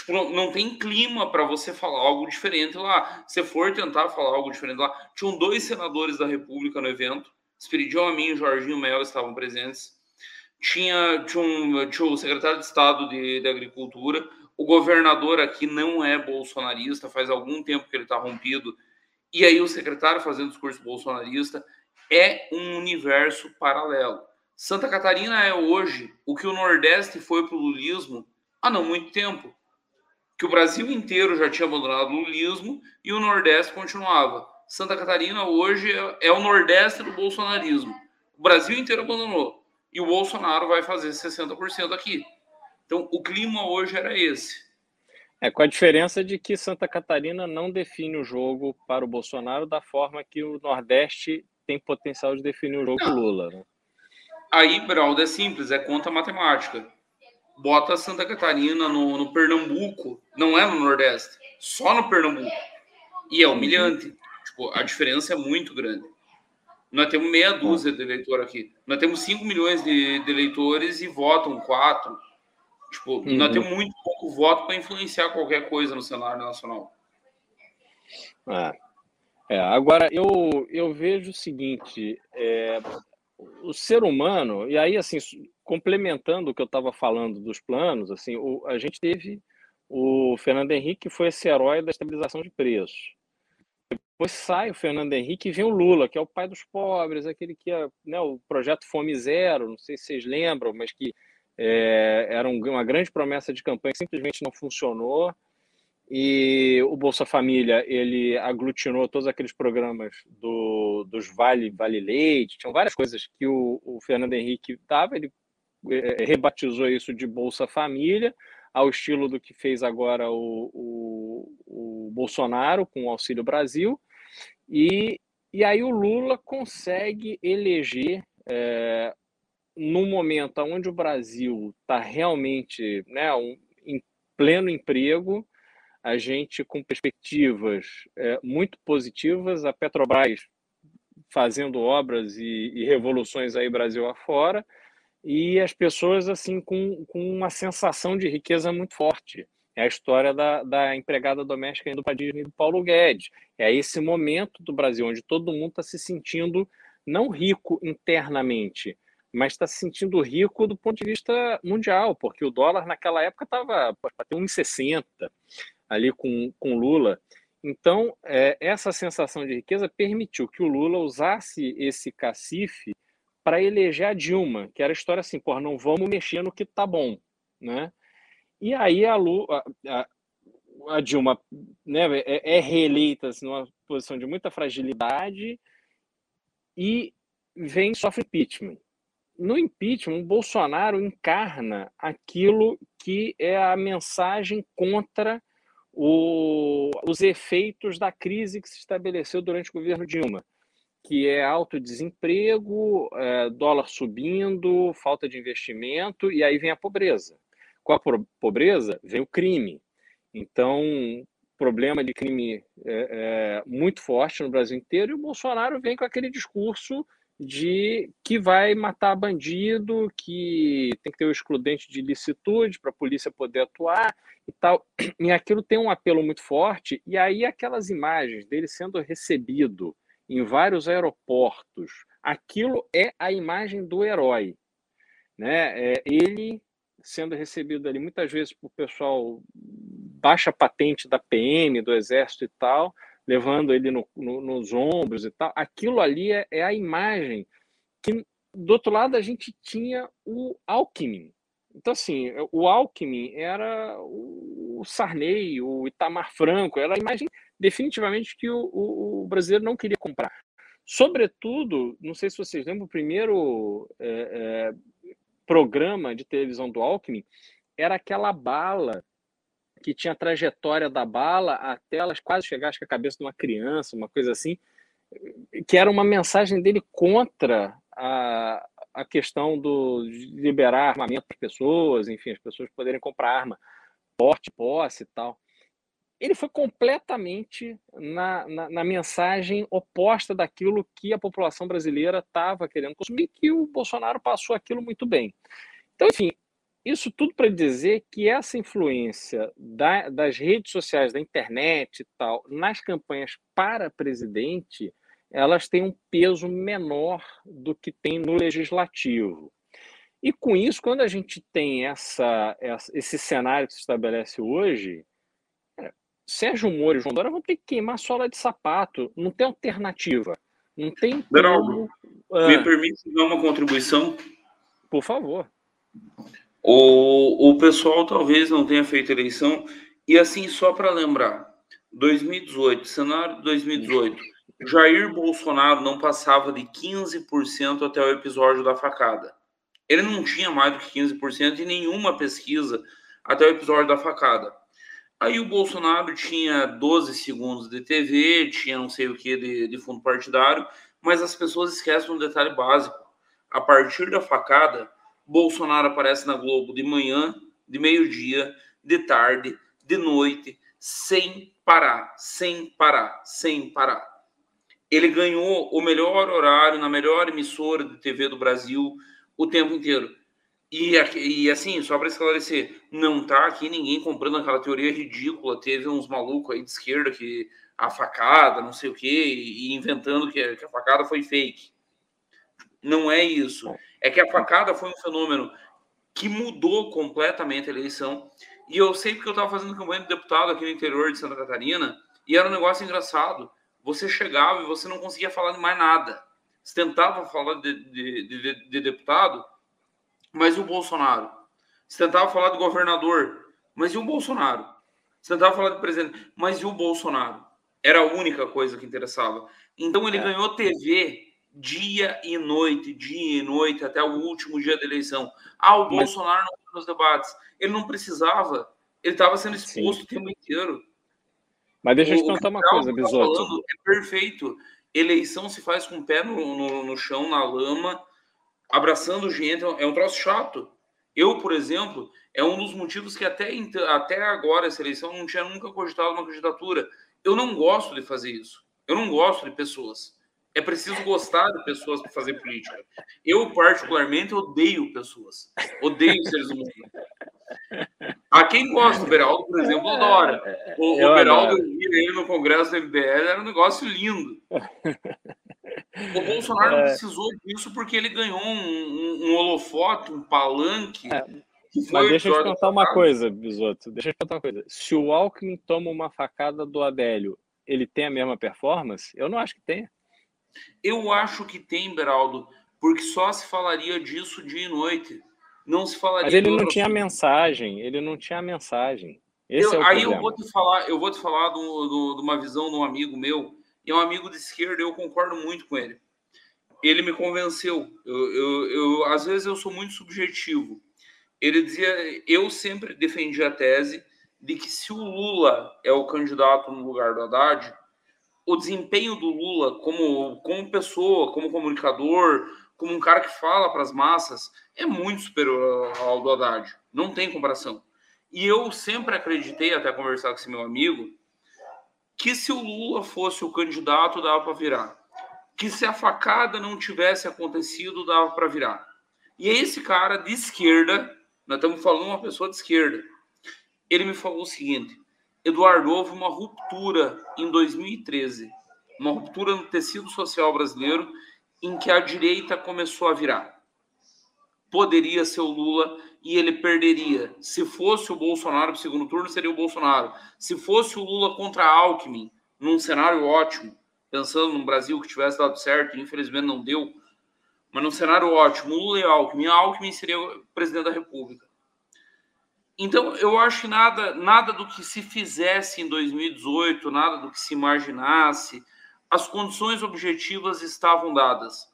Tipo, não, não tem clima para você falar algo diferente lá. Se for tentar falar algo diferente lá, tinham dois senadores da República no evento. Esperidião Amin e Jorginho Melo estavam presentes. Tinha, tinha, um, tinha o secretário de Estado de, de Agricultura. O governador aqui não é bolsonarista, faz algum tempo que ele está rompido e aí o secretário fazendo discurso bolsonarista é um universo paralelo. Santa Catarina é hoje o que o Nordeste foi para o lulismo há não muito tempo. Que o Brasil inteiro já tinha abandonado o lulismo e o Nordeste continuava. Santa Catarina hoje é, é o Nordeste do bolsonarismo. O Brasil inteiro abandonou. E o Bolsonaro vai fazer 60% aqui. Então, o clima hoje era esse. É, com a diferença de que Santa Catarina não define o jogo para o Bolsonaro da forma que o Nordeste tem potencial de definir o jogo para o Lula. Né? Aí, Braldo, é simples, é conta matemática. Bota Santa Catarina no, no, Pernambuco, não é no Nordeste, só no Pernambuco. E é humilhante. Tipo, a diferença é muito grande. Nós temos meia dúzia de eleitores aqui. Nós temos 5 milhões de, de eleitores e votam 4 Tipo, uhum. nós temos muito pouco voto para influenciar qualquer coisa no cenário nacional. É. é. agora, eu, eu vejo o seguinte: é, o ser humano, e aí, assim, complementando o que eu estava falando dos planos, assim, o, a gente teve o Fernando Henrique, que foi esse herói da estabilização de preços. Depois sai o Fernando Henrique e vem o Lula, que é o pai dos pobres, aquele que é né, o projeto Fome Zero, não sei se vocês lembram, mas que é, era uma grande promessa de campanha que simplesmente não funcionou. E o Bolsa Família, ele aglutinou todos aqueles programas do, dos Vale, vale Leite, tinham várias coisas que o, o Fernando Henrique dava, ele é, rebatizou isso de Bolsa Família, ao estilo do que fez agora o, o, o Bolsonaro com o Auxílio Brasil. E, e aí o Lula consegue eleger é, no momento onde o Brasil está realmente né, um, em pleno emprego, a gente com perspectivas é, muito positivas, a Petrobras fazendo obras e, e, revoluções aí Brasil afora, e as pessoas assim com, com uma sensação de riqueza muito forte. É a história da, da empregada doméstica indo para Disney do Paulo Guedes. É esse momento do Brasil onde todo mundo está se sentindo não rico internamente, mas está se sentindo rico do ponto de vista mundial, porque o dólar naquela época estava para ter 1,60 ali com, com Lula. Então, é, essa sensação de riqueza permitiu que o Lula usasse esse cacife para eleger a Dilma, que era a história assim, porra, não vamos mexer no que está bom, né? E aí a, Lula, a, a Dilma né, é, é reeleita assim, numa posição de muita fragilidade e vem sofre impeachment no impeachment, o Bolsonaro encarna aquilo que é a mensagem contra o, os efeitos da crise que se estabeleceu durante o governo Dilma, que é alto desemprego, é, dólar subindo, falta de investimento, e aí vem a pobreza. Com a pobreza vem o crime. Então, problema de crime é, é, muito forte no Brasil inteiro, e o Bolsonaro vem com aquele discurso de que vai matar bandido, que tem que ter o excludente de licitude para a polícia poder atuar e tal. E aquilo tem um apelo muito forte. E aí aquelas imagens dele sendo recebido em vários aeroportos, aquilo é a imagem do herói, né? É ele sendo recebido ali muitas vezes por pessoal baixa patente da PM, do Exército e tal, levando ele no, no, nos ombros e tal. Aquilo ali é, é, a imagem que, do outro lado, a gente tinha o Alckmin. Então, assim, o Alckmin era o Sarney, o Itamar Franco, era a imagem definitivamente que o, o, o brasileiro não queria comprar. Sobretudo, não sei se vocês lembram, o primeiro é, é, programa de televisão do Alckmin era aquela bala que tinha a trajetória da bala até elas quase chegar acho que a cabeça de uma criança, uma coisa assim, que era uma mensagem dele contra a, a questão do, de liberar armamento para as pessoas, enfim, as pessoas poderem comprar arma, porte, posse e tal. Ele foi completamente na, na, na mensagem oposta daquilo que a população brasileira estava querendo consumir, que o Bolsonaro passou aquilo muito bem. Então, enfim, isso tudo para dizer que essa influência da, das redes sociais, da internet e tal, nas campanhas para presidente, elas têm um peso menor do que tem no legislativo. E com isso, quando a gente tem essa, essa esse cenário que se estabelece hoje, Sérgio Moro e João Dória vão ter que queimar sola de sapato, não tem alternativa. Não tem Beraldo, como... me ah. permite dar uma contribuição? Por favor. O, o pessoal talvez não tenha feito eleição. E assim, só para lembrar, 2018, cenário de 2018, Jair Bolsonaro não passava de 15% até o episódio da facada. Ele não tinha mais do que 15% em nenhuma pesquisa até o episódio da facada. Aí o Bolsonaro tinha 12 segundos de TV, tinha não sei o que de, de fundo partidário, mas as pessoas esquecem um detalhe básico. A partir da facada, Bolsonaro aparece na Globo de manhã, de meio-dia, de tarde, de noite, sem parar, sem parar, sem parar. Ele ganhou o melhor horário na melhor emissora de TV do Brasil o tempo inteiro. E, e assim, só para esclarecer, não tá aqui ninguém comprando aquela teoria ridícula. Teve uns malucos aí de esquerda que a facada, não sei o quê, e inventando que, que a facada foi fake. Não é isso. É que a facada foi um fenômeno que mudou completamente a eleição. E eu sei porque eu estava fazendo campanha de deputado aqui no interior de Santa Catarina e era um negócio engraçado. Você chegava e você não conseguia falar de mais nada. Você tentava falar de, de, de, de deputado, mas e o Bolsonaro? Você tentava falar de governador, mas e o Bolsonaro? Você tentava falar de presidente, mas e o Bolsonaro? Era a única coisa que interessava. Então ele é. ganhou TV dia e noite, dia e noite, até o último dia da eleição. Ah, o Mas... Bolsonaro não foi nos debates. Ele não precisava. Ele estava sendo exposto Sim. o tempo inteiro. Mas deixa eu te contar uma coisa, tá Bisotto. é perfeito. Eleição se faz com o pé no, no, no chão, na lama, abraçando gente. É um troço chato. Eu, por exemplo, é um dos motivos que até, até agora essa eleição não tinha nunca cogitado uma candidatura. Eu não gosto de fazer isso. Eu não gosto de pessoas. É preciso gostar de pessoas para fazer política. Eu, particularmente, odeio pessoas. Odeio seres humanos. A quem gosta, o Beraldo, por exemplo, adora. O, o Beraldo, eu vi ele no Congresso do MBL, era um negócio lindo. O Bolsonaro é. precisou disso porque ele ganhou um, um, um holofote, um palanque. É. Mas deixa eu te contar uma coisa, Bisoto. Deixa eu te contar uma coisa. Se o Alckmin toma uma facada do Adélio, ele tem a mesma performance? Eu não acho que tenha. Eu acho que tem, Beraldo, porque só se falaria disso dia e noite. Não se falaria. Mas ele não tinha assunto. mensagem. Ele não tinha mensagem. Eu, é aí problema. eu vou te falar, eu vou te falar do, do, de uma visão de um amigo meu. E é um amigo de esquerda. Eu concordo muito com ele. Ele me convenceu. Eu, eu, eu às vezes eu sou muito subjetivo. Ele dizia, eu sempre defendi a tese de que se o Lula é o candidato no lugar do Haddad, o desempenho do Lula como, como pessoa, como comunicador, como um cara que fala para as massas, é muito superior ao do Haddad. Não tem comparação. E eu sempre acreditei, até conversar com esse meu amigo, que se o Lula fosse o candidato, dava para virar. que se a facada não tivesse acontecido, dava para virar. E é esse cara de esquerda, nós estamos falando uma pessoa de esquerda, ele me falou o seguinte: Eduardo, houve uma ruptura em 2013, uma ruptura no tecido social brasileiro em que a direita começou a virar. Poderia ser o Lula e ele perderia. Se fosse o Bolsonaro no segundo turno, seria o Bolsonaro. Se fosse o Lula contra a Alckmin, num cenário ótimo, pensando no Brasil que tivesse dado certo, infelizmente não deu, mas num cenário ótimo, Lula e Alckmin, Alckmin seria o presidente da República. Então, eu acho que nada, nada do que se fizesse em 2018, nada do que se imaginasse, as condições objetivas estavam dadas.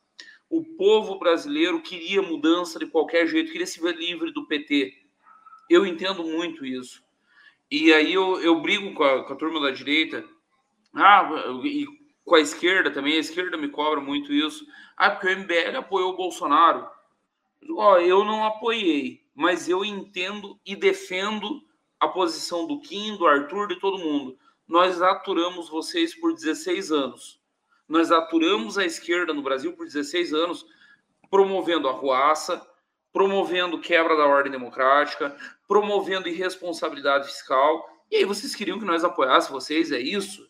O povo brasileiro queria mudança de qualquer jeito, queria se ver livre do PT. Eu entendo muito isso. E aí eu, eu brigo com a, com a turma da direita, ah, e com a esquerda também, a esquerda me cobra muito isso. Ah, porque o MBL apoiou o Bolsonaro. Ó, eu não apoiei, mas eu entendo e defendo a posição do Kim, do Arthur, de todo mundo. Nós aturamos vocês por 16 anos. Nós aturamos a esquerda no Brasil por 16 anos, promovendo a ruaça, promovendo quebra da ordem democrática, promovendo irresponsabilidade fiscal. E aí vocês queriam que nós apoiássemos vocês? É isso?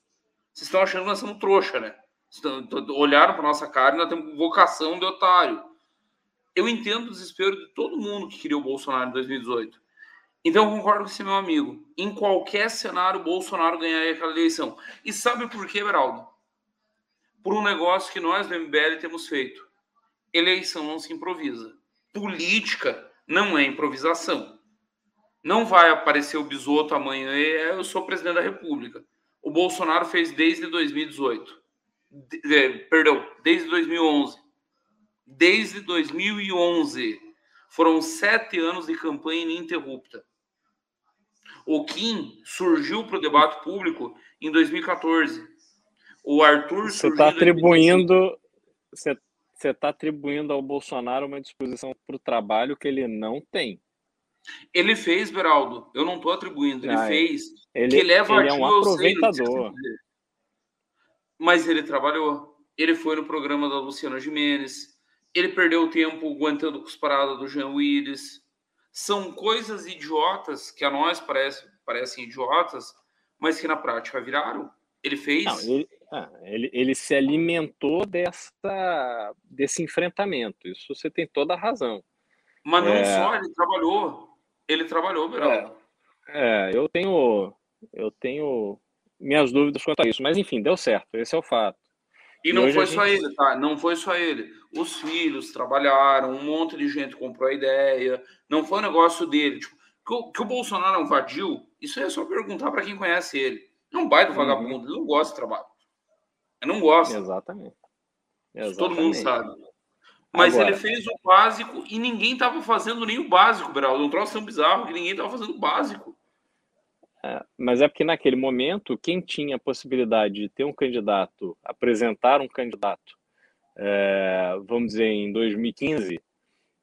Vocês estão achando que nós somos trouxa, né? Olharam para nossa cara e nós temos vocação de otário. Eu entendo o desespero de todo mundo que queria o Bolsonaro em 2018. Então, eu concordo com esse meu amigo. Em qualquer cenário, o Bolsonaro ganharia aquela eleição. E sabe por quê, Beraldo? Por um negócio que nós do MBL temos feito. Eleição não se improvisa. Política não é improvisação. Não vai aparecer o bisoto amanhã e eu sou presidente da República o Bolsonaro fez desde 2018. De, é, perdão, desde 2011. Desde 2011. Foram sete anos de campanha ininterrupta. O Kim surgiu para o debate público em 2014. O Arthur Você está atribuindo. Você está atribuindo ao Bolsonaro uma disposição para o trabalho que ele não tem. Ele fez, Beraldo. Eu não estou atribuindo. Ele ah, fez. Ele, que leva ele é um aproveitador. Mas ele trabalhou. Ele foi no programa da Luciana Jimenez. Ele perdeu tempo aguentando com as paradas do Jean Willis. São coisas idiotas que a nós parece, parecem idiotas, mas que na prática viraram. Ele fez. Não, ele, ah, ele, ele se alimentou dessa, desse enfrentamento. Isso você tem toda a razão. Mas não é... só, ele trabalhou. Ele trabalhou, Beraldo. É, é, eu tenho, eu tenho minhas dúvidas quanto a isso, mas enfim, deu certo, esse é o fato. E, e não foi só ele, tá? Não foi só ele. Os filhos trabalharam, um monte de gente comprou a ideia. Não foi um negócio dele. Tipo, que o, que o Bolsonaro é um vadio, isso é só perguntar para quem conhece ele. Não é vai do uhum. vagabundo, ele não gosta de trabalho. Ele não gosta. Exatamente. Exatamente. Todo mundo sabe. Mas Agora. ele fez o básico e ninguém estava fazendo nem o básico, Beraldo. Um troço tão bizarro que ninguém estava fazendo o básico. É, mas é porque naquele momento, quem tinha a possibilidade de ter um candidato, apresentar um candidato, é, vamos dizer, em 2015,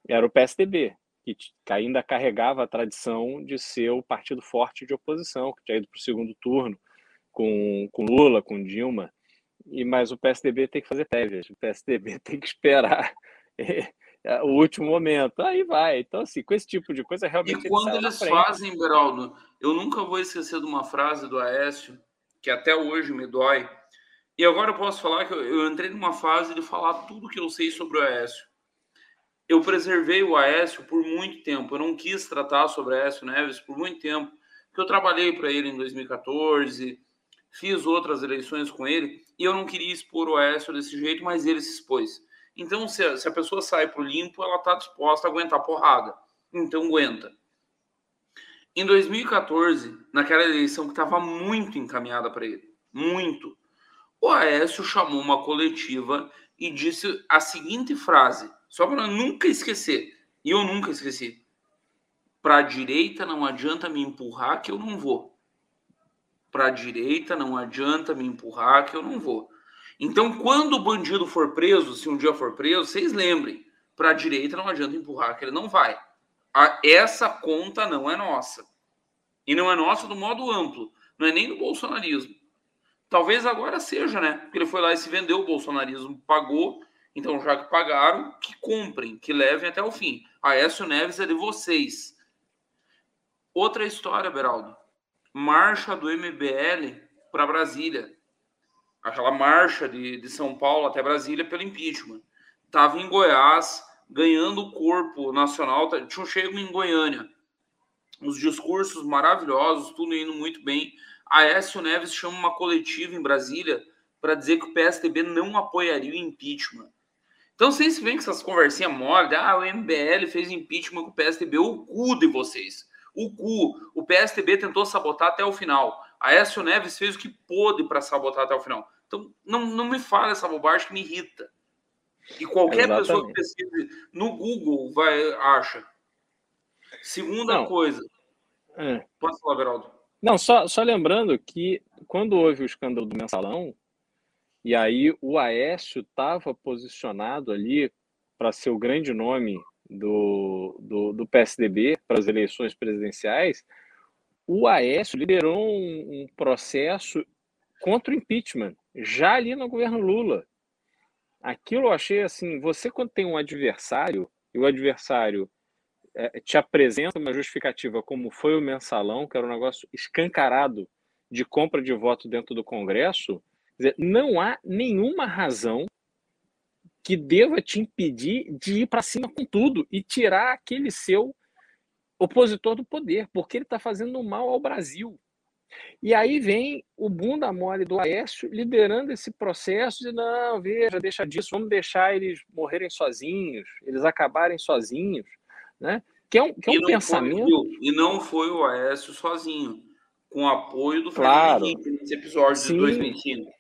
era o PSDB, que, ainda carregava a tradição de ser o partido forte de oposição, que tinha ido para o segundo turno com, com Lula, com Dilma. E, mas o PSDB tem que fazer prévias, o PSDB tem que esperar é o último momento. Aí vai. Então, assim, com esse tipo de coisa, realmente. E quando eles fazem, Beraldo, eu nunca vou esquecer de uma frase do Aécio, que até hoje me dói. E agora eu posso falar que eu, eu entrei numa fase de falar tudo que eu sei sobre o Aécio. Eu preservei o Aécio por muito tempo. Eu não quis tratar sobre o Aécio Neves por muito tempo, porque eu trabalhei para ele em 2014, fiz outras eleições com ele, e eu não queria expor o Aécio desse jeito, mas ele se expôs. Então, se a, se a pessoa sai para o limpo, ela está disposta a aguentar porrada. Então, aguenta. Em 2014, naquela eleição que estava muito encaminhada para ele, muito, o Aécio chamou uma coletiva e disse a seguinte frase, só para nunca esquecer, e eu nunca esqueci: para a direita não adianta me empurrar que eu não vou. Para a direita não adianta me empurrar que eu não vou. Então, quando o bandido for preso, se um dia for preso, vocês lembrem, para a direita não adianta empurrar, que ele não vai. A, essa conta não é nossa. E não é nossa do modo amplo, não é nem do bolsonarismo. Talvez agora seja, né? Porque ele foi lá e se vendeu, o bolsonarismo pagou. Então, já que pagaram, que comprem, que levem até o fim. Aécio Neves é de vocês. Outra história, Beraldo. Marcha do MBL para Brasília. Aquela marcha de, de São Paulo até Brasília pelo impeachment. Estava em Goiás, ganhando o corpo nacional. Tá, tinham chego em Goiânia. Os discursos maravilhosos, tudo indo muito bem. Aécio Neves chama uma coletiva em Brasília para dizer que o PSDB não apoiaria o impeachment. Então vocês veem que essas conversinhas mole, ah, o MBL fez impeachment com o PSDB, o cu de vocês. O cu. O PSDB tentou sabotar até o final. Aécio Neves fez o que pôde para sabotar até o final. Então, não, não me fale essa bobagem que me irrita. E qualquer Exatamente. pessoa que pesquise no Google vai acha. Segunda não. coisa. É. Pode falar, Beraldo. Não, só, só lembrando que quando houve o escândalo do mensalão, e aí o Aécio estava posicionado ali para ser o grande nome do, do, do, PSDB para as eleições presidenciais, o Aécio liderou um, um processo contra o impeachment, já ali no governo Lula. Aquilo eu achei assim, você quando tem um adversário, e o adversário é, te apresenta uma justificativa como foi o mensalão, que era um negócio escancarado de compra de voto dentro do Congresso, dizer, não há nenhuma razão que deva te impedir de ir para cima com tudo e tirar aquele seu opositor do poder, porque ele está fazendo mal ao Brasil. E aí vem o bunda mole do Aécio liderando esse processo de não, veja, deixa disso, vamos deixar eles morrerem sozinhos, eles acabarem sozinhos, né? Que é um, que é um pensamento. Foi, e não foi o Aécio sozinho, com apoio do claro. Henrique nesse episódio Sim. de 2005.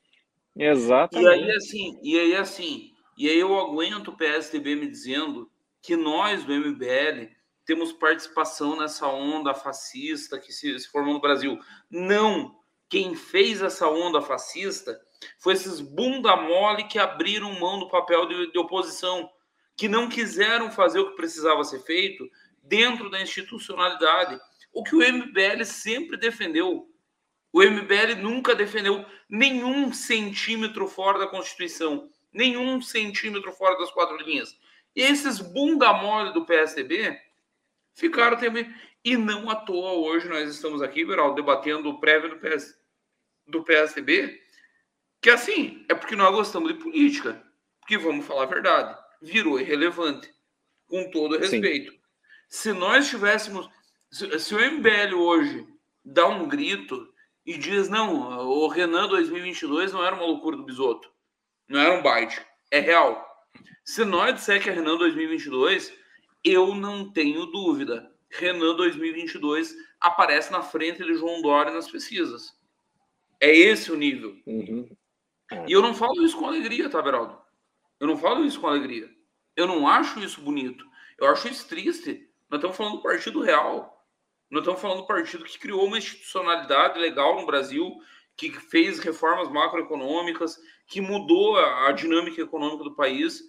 Exatamente. E aí, assim, e aí, assim, e aí eu aguento o PSDB me dizendo que nós do MBL temos participação nessa onda fascista que se, se formou no Brasil. Não! Quem fez essa onda fascista foi esses bunda mole que abriram mão do papel de, de oposição, que não quiseram fazer o que precisava ser feito dentro da institucionalidade. O que o MBL sempre defendeu. O MBL nunca defendeu nenhum centímetro fora da Constituição, nenhum centímetro fora das quatro linhas. E esses bunda mole do PSDB ficaram também. E não à toa hoje nós estamos aqui, Beraldo, debatendo o prévio do, PS, do PSDB, que assim, é porque nós gostamos de política. Porque vamos falar a verdade, virou irrelevante, com todo respeito. Sim. Se nós tivéssemos. Se, se o MBL hoje dá um grito e diz: não, o Renan 2022 não era uma loucura do Bisoto, não era um byte, é real. Se nós disser que é Renan 2022, eu não tenho dúvida. Renan 2022 aparece na frente de João Dória nas pesquisas. É esse o nível. Uhum. E eu não falo isso com alegria, tá, Beraldo? Eu não falo isso com alegria. Eu não acho isso bonito. Eu acho isso triste. Nós estamos falando do Partido Real. Nós estamos falando do partido que criou uma institucionalidade legal no Brasil, que fez reformas macroeconômicas, que mudou a, a dinâmica econômica do país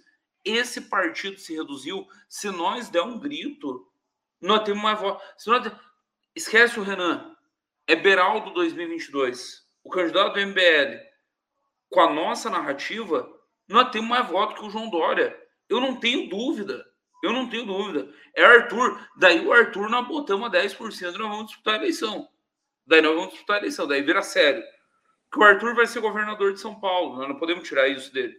esse partido se reduziu. Se nós der um grito, nós temos mais voz. Nós... Esquece o Renan. É Beraldo 2022. O candidato do MBL. Com a nossa narrativa, nós temos mais voto que o João Dória. Eu não tenho dúvida. Eu não tenho dúvida. É Arthur. Daí o Arthur nós botamos a 10% e nós vamos disputar a eleição. Daí nós vamos disputar a eleição. Daí vira sério. Que o Arthur vai ser governador de São Paulo. Nós não podemos tirar isso dele.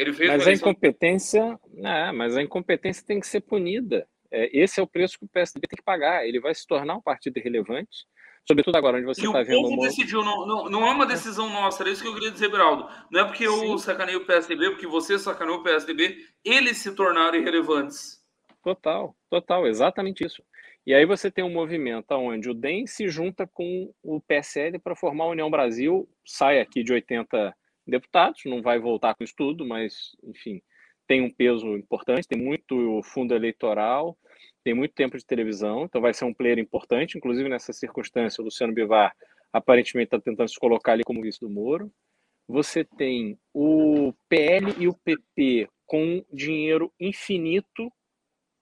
Ele fez mas a incompetência, né, mas a incompetência tem que ser punida. É, esse é o preço que o PSDB tem que pagar. Ele vai se tornar um partido irrelevante, sobretudo agora onde você está vendo. O povo decidiu, não, não, não é uma decisão nossa, era isso que eu queria dizer, Beraldo. Não é porque Sim. eu sacanei o PSDB, porque você sacaneou o PSDB, eles se tornaram irrelevantes. Total, total, exatamente isso. E aí você tem um movimento onde o DEM se junta com o PSL para formar a União Brasil, sai aqui de 80 deputados, não vai voltar com isso tudo, mas, enfim, tem um peso importante, tem muito fundo eleitoral, tem muito tempo de televisão, então vai ser um player importante, inclusive nessa circunstância, o Luciano Bivar aparentemente está tentando se colocar ali como vice do Moro. Você tem o PL e o PP com dinheiro infinito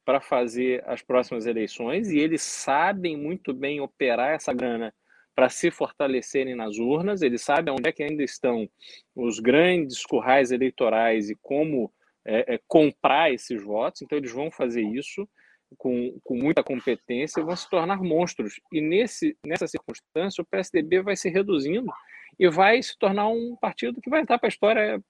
para fazer as próximas eleições e eles sabem muito bem operar essa grana para se fortalecerem nas urnas, eles sabem onde é que ainda estão os grandes currais eleitorais e como é, é, comprar esses votos, então eles vão fazer isso com, com muita competência e vão se tornar monstros. E nesse, nessa circunstância, o PSDB vai se reduzindo e vai se tornar um partido que vai entrar para a história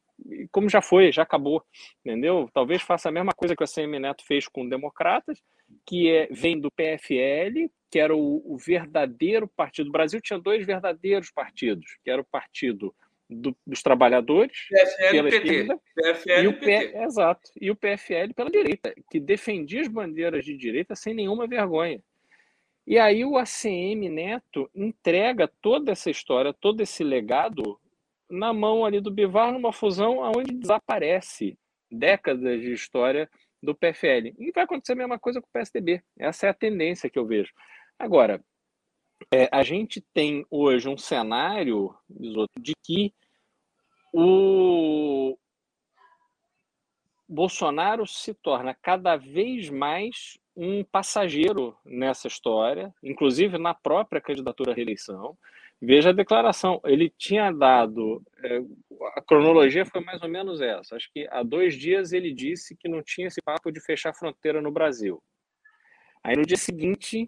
como já foi, já acabou, entendeu? Talvez faça a mesma coisa que o ACM Neto fez com democratas, que é, vem do PFL, que era o, o verdadeiro partido. O Brasil tinha dois verdadeiros partidos, que era o partido do, dos trabalhadores PFL pela PT. esquerda PFL e o PT. P, exato, e o PFL pela direita, que defendia as bandeiras de direita sem nenhuma vergonha. E aí o ACM Neto entrega toda essa história, todo esse legado na mão ali do Bivar numa fusão onde desaparece décadas de história do PFL. E vai acontecer a mesma coisa com o PSDB. Essa é a tendência que eu vejo. Agora, é, a gente tem hoje um cenário de que o Bolsonaro se torna cada vez mais um passageiro nessa história, inclusive na própria candidatura à reeleição. Veja a declaração. Ele tinha dado. É, a cronologia foi mais ou menos essa. Acho que há dois dias ele disse que não tinha esse papo de fechar fronteira no Brasil. Aí no dia seguinte,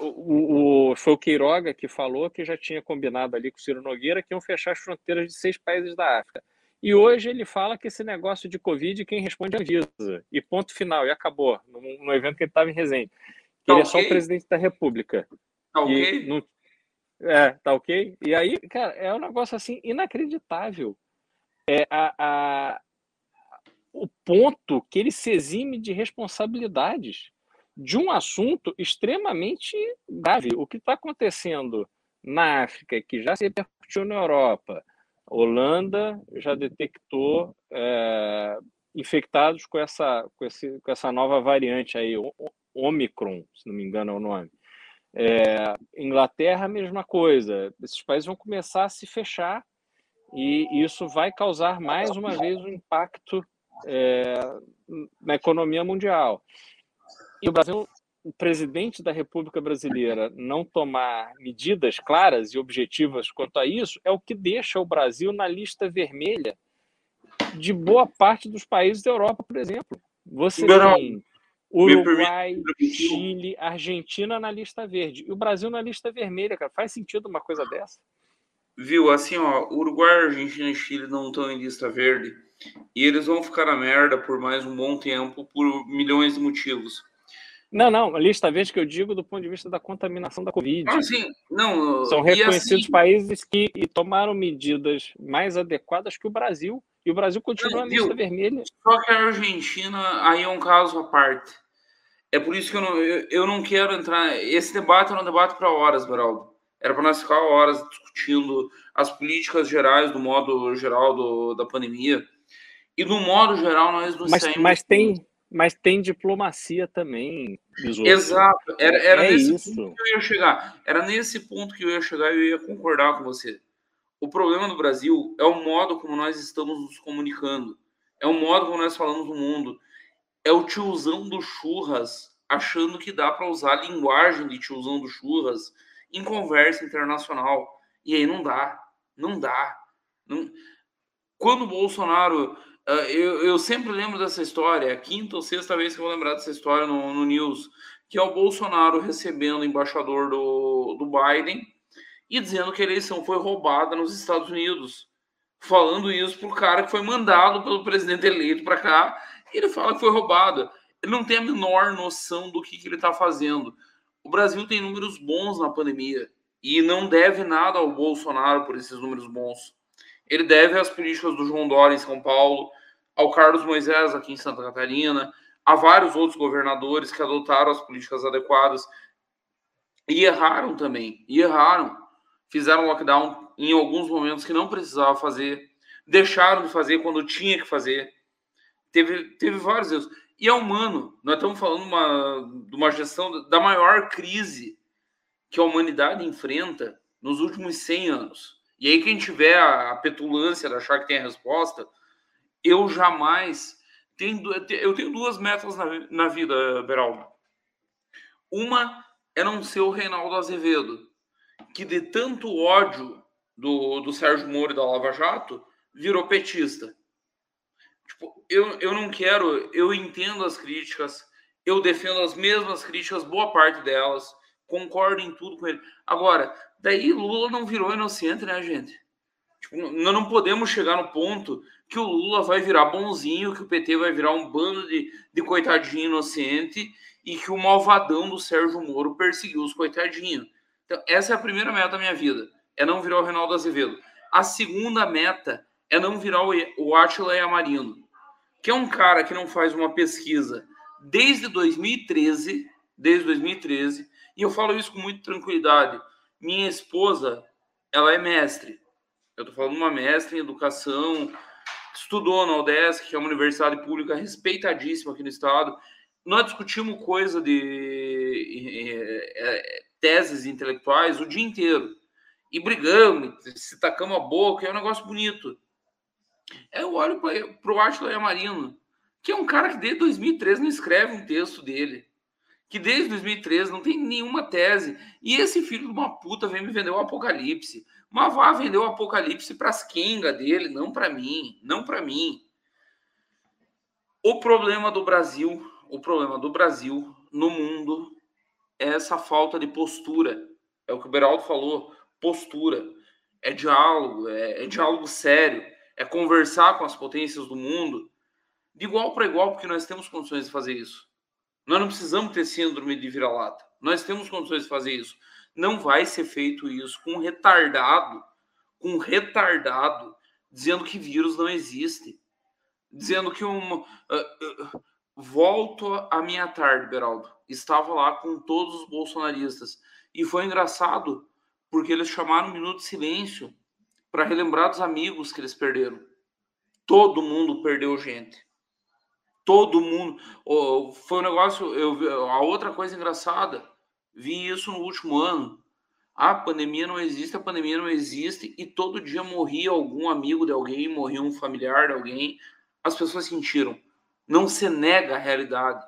o, o, foi o Queiroga que falou que já tinha combinado ali com o Ciro Nogueira que iam fechar as fronteiras de seis países da África. E hoje ele fala que esse negócio de Covid, quem responde é a Anvisa. E ponto final, e acabou. No, no evento que ele estava em Resende. Tá ele okay. é só o presidente da República. Tá ok? Não, é, tá ok? E aí, cara, é um negócio assim inacreditável. É a, a, o ponto que ele se exime de responsabilidades de um assunto extremamente grave. O que está acontecendo na África, que já se repercutiu na Europa, Holanda já detectou é, infectados com essa, com, esse, com essa nova variante aí, Omicron, se não me engano é o nome. É, Inglaterra, mesma coisa. Esses países vão começar a se fechar e isso vai causar mais uma vez um impacto é, na economia mundial. E o Brasil, o presidente da República Brasileira não tomar medidas claras e objetivas quanto a isso é o que deixa o Brasil na lista vermelha de boa parte dos países da Europa, por exemplo. Você tem Uruguai, Chile, Argentina na lista verde. E o Brasil na lista vermelha, cara. Faz sentido uma coisa dessa? Viu, assim, ó, Uruguai, Argentina e Chile não estão em lista verde. E eles vão ficar na merda por mais um bom tempo, por milhões de motivos. Não, não, a lista verde que eu digo do ponto de vista da contaminação da Covid. Ah, sim, não. São reconhecidos assim, países que tomaram medidas mais adequadas que o Brasil e o Brasil continua na lista vermelha. Só que a Argentina aí é um caso à parte. É por isso que eu não, eu, eu não quero entrar. Esse debate era um debate para horas, Beraldo. Era para nós ficar horas discutindo as políticas gerais, do modo geral do, da pandemia. E do modo geral, nós não mas, mas tem Mas tem diplomacia também. Exato. Era, era é nesse isso. ponto que eu ia chegar. Era nesse ponto que eu ia chegar e eu ia concordar com você. O problema do Brasil é o modo como nós estamos nos comunicando. É o modo como nós falamos no mundo. É o tiozão do churras achando que dá para usar a linguagem de tiozão do churras em conversa internacional. E aí não dá. Não dá. Não... Quando o Bolsonaro. Uh, eu, eu sempre lembro dessa história, é a quinta ou sexta vez que eu vou lembrar dessa história no, no News, que é o Bolsonaro recebendo o embaixador do, do Biden e dizendo que a eleição foi roubada nos Estados Unidos. Falando isso para o cara que foi mandado pelo presidente eleito para cá, ele fala que foi roubada. Ele não tem a menor noção do que, que ele está fazendo. O Brasil tem números bons na pandemia e não deve nada ao Bolsonaro por esses números bons. Ele deve às políticas do João Dória em São Paulo, ao Carlos Moisés aqui em Santa Catarina, a vários outros governadores que adotaram as políticas adequadas e erraram também. E erraram fizeram lockdown em alguns momentos que não precisava fazer, deixaram de fazer quando tinha que fazer. Teve, teve vários erros. E é humano. Nós estamos falando uma, de uma gestão da maior crise que a humanidade enfrenta nos últimos 100 anos. E aí, quem tiver a, a petulância de achar que tem a resposta, eu jamais. Tenho, eu tenho duas metas na, na vida, Beraldo. Uma é não ser o Reinaldo Azevedo que de tanto ódio do, do Sérgio Moro e da Lava Jato virou petista. Tipo, eu, eu não quero, eu entendo as críticas, eu defendo as mesmas críticas, boa parte delas, concordo em tudo com ele. Agora, daí Lula não virou inocente, né, gente? Tipo, nós não podemos chegar no ponto que o Lula vai virar bonzinho, que o PT vai virar um bando de, de coitadinho inocente e que o malvadão do Sérgio Moro perseguiu os coitadinhos. Então, essa é a primeira meta da minha vida, é não virar o Reinaldo Azevedo. A segunda meta é não virar o, o Atila Yamarino, que é um cara que não faz uma pesquisa desde 2013, desde 2013, e eu falo isso com muita tranquilidade. Minha esposa, ela é mestre. Eu estou falando uma mestre em educação, estudou na UDESC, que é uma universidade pública respeitadíssima aqui no estado. Nós discutimos coisa de é, teses intelectuais o dia inteiro. E brigamos, se tacamos a boca, é um negócio bonito. Eu olho para o Atila Yamarino, que é um cara que desde 2013 não escreve um texto dele. Que desde 2013 não tem nenhuma tese. E esse filho de uma puta vem me vender o Apocalipse. Mas vá vender o Apocalipse para as quengas dele, não para mim. Não para mim. O problema do Brasil, o problema do Brasil no mundo é essa falta de postura. É o que o Beraldo falou, postura. É diálogo, é, é diálogo sério é conversar com as potências do mundo de igual para igual, porque nós temos condições de fazer isso. Nós não precisamos ter síndrome de vira-lata. Nós temos condições de fazer isso. Não vai ser feito isso com retardado, com retardado, dizendo que vírus não existe. Dizendo que um. Uh, uh, volto à minha tarde, Beraldo. Estava lá com todos os bolsonaristas. E foi engraçado, porque eles chamaram um minuto de silêncio para relembrar dos amigos que eles perderam. Todo mundo perdeu gente. Todo mundo. Oh, foi um negócio. Eu, a outra coisa engraçada, vi isso no último ano. A pandemia não existe, a pandemia não existe, e todo dia morria algum amigo de alguém, morria um familiar de alguém. As pessoas sentiram. Não se nega a realidade.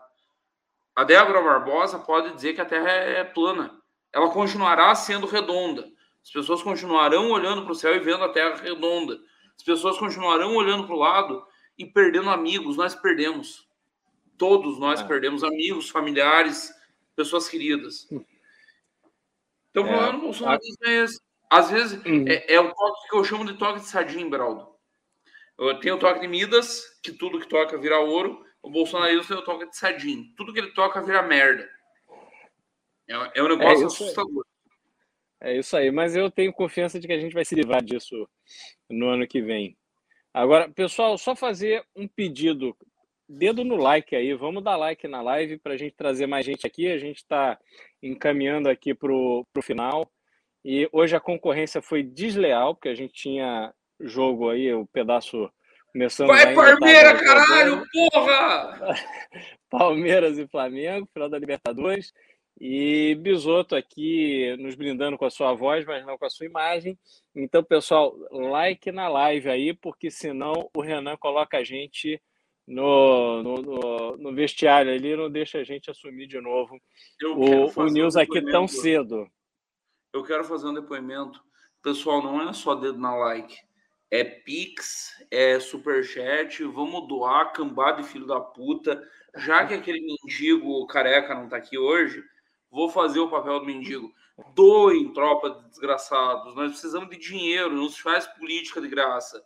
A Débora Barbosa pode dizer que a Terra é plana. Ela continuará sendo redonda. As pessoas continuarão olhando para o céu e vendo a Terra redonda. As pessoas continuarão olhando para o lado e perdendo amigos. Nós perdemos. Todos nós é. perdemos amigos, familiares, pessoas queridas. Então, o é. problema do bolsonarismo é esse. Às vezes, uhum. é, é, o toque que eu chamo de toque de sardinha, Beraldo. Eu tenho o toque de Midas, que tudo que toca vira ouro. O bolsonarismo tem o toque de sardinha. Tudo que ele toca vira merda. É, é um negócio é assustador. É isso aí, mas eu tenho confiança de que a gente vai se livrar disso no ano que vem. Agora, pessoal, só fazer um pedido. Dedo no like aí, vamos dar like na live para a gente trazer mais gente aqui. A gente está encaminhando aqui para o final. E hoje a concorrência foi desleal, porque a gente tinha jogo aí, o pedaço começando. Vai, Palmeiras, caralho, porra! Palmeiras e Flamengo, final da Libertadores. E Bisoto aqui nos brindando com a sua voz, mas não com a sua imagem. Então, pessoal, like na live aí, porque senão o Renan coloca a gente no, no, no, no vestiário ali, não deixa a gente assumir de novo o, o News um aqui tão cedo. Eu quero fazer um depoimento. Pessoal, não é só dedo na like. É Pix, é Superchat, vamos doar, cambada de filho da puta. Já que aquele mendigo careca não tá aqui hoje, vou fazer o papel do mendigo. Doem, tropa de desgraçados. Nós precisamos de dinheiro, não se faz política de graça.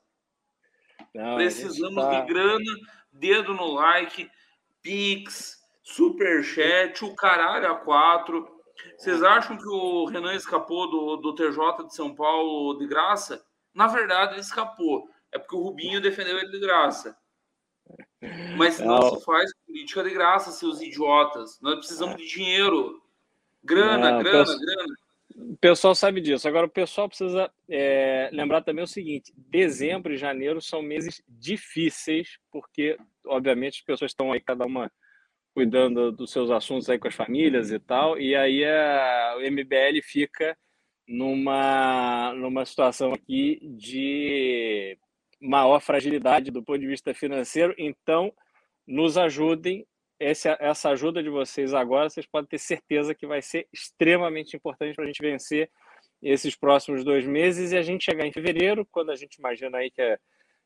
Não, precisamos tá... de grana, dedo no like, Pix, Superchat, o caralho a quatro. Vocês acham que o Renan escapou do, do TJ de São Paulo de graça? Na verdade, ele escapou. É porque o Rubinho defendeu ele de graça. Mas não, não se faz política de graça, seus idiotas. Nós precisamos de dinheiro. Grana, Não, grana, grana. O pessoal sabe disso. Agora, o pessoal precisa é, lembrar também o seguinte: dezembro e janeiro são meses difíceis, porque, obviamente, as pessoas estão aí, cada uma cuidando dos seus assuntos aí com as famílias e tal, e aí a, o MBL fica numa, numa situação aqui de maior fragilidade do ponto de vista financeiro. Então, nos ajudem esse, essa ajuda de vocês agora, vocês podem ter certeza que vai ser extremamente importante para a gente vencer esses próximos dois meses e a gente chegar em fevereiro, quando a gente imagina aí que é,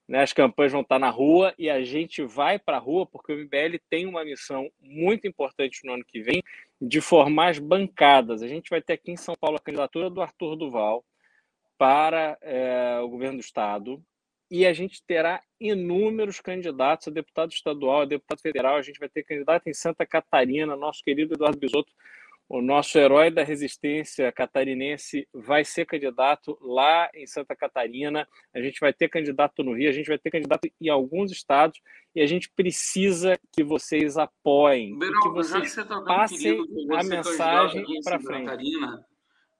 né, as campanhas vão estar na rua e a gente vai para a rua, porque o MBL tem uma missão muito importante no ano que vem de formar as bancadas. A gente vai ter aqui em São Paulo a candidatura do Arthur Duval para é, o governo do Estado e a gente terá inúmeros candidatos a deputado estadual, a deputado federal. A gente vai ter candidato em Santa Catarina, nosso querido Eduardo Bisotto o nosso herói da resistência catarinense vai ser candidato lá em Santa Catarina, a gente vai ter candidato no Rio, a gente vai ter candidato em alguns estados e a gente precisa que vocês apoiem, Beraldo, que vocês que tá passem a mensagem para frente. Catarina,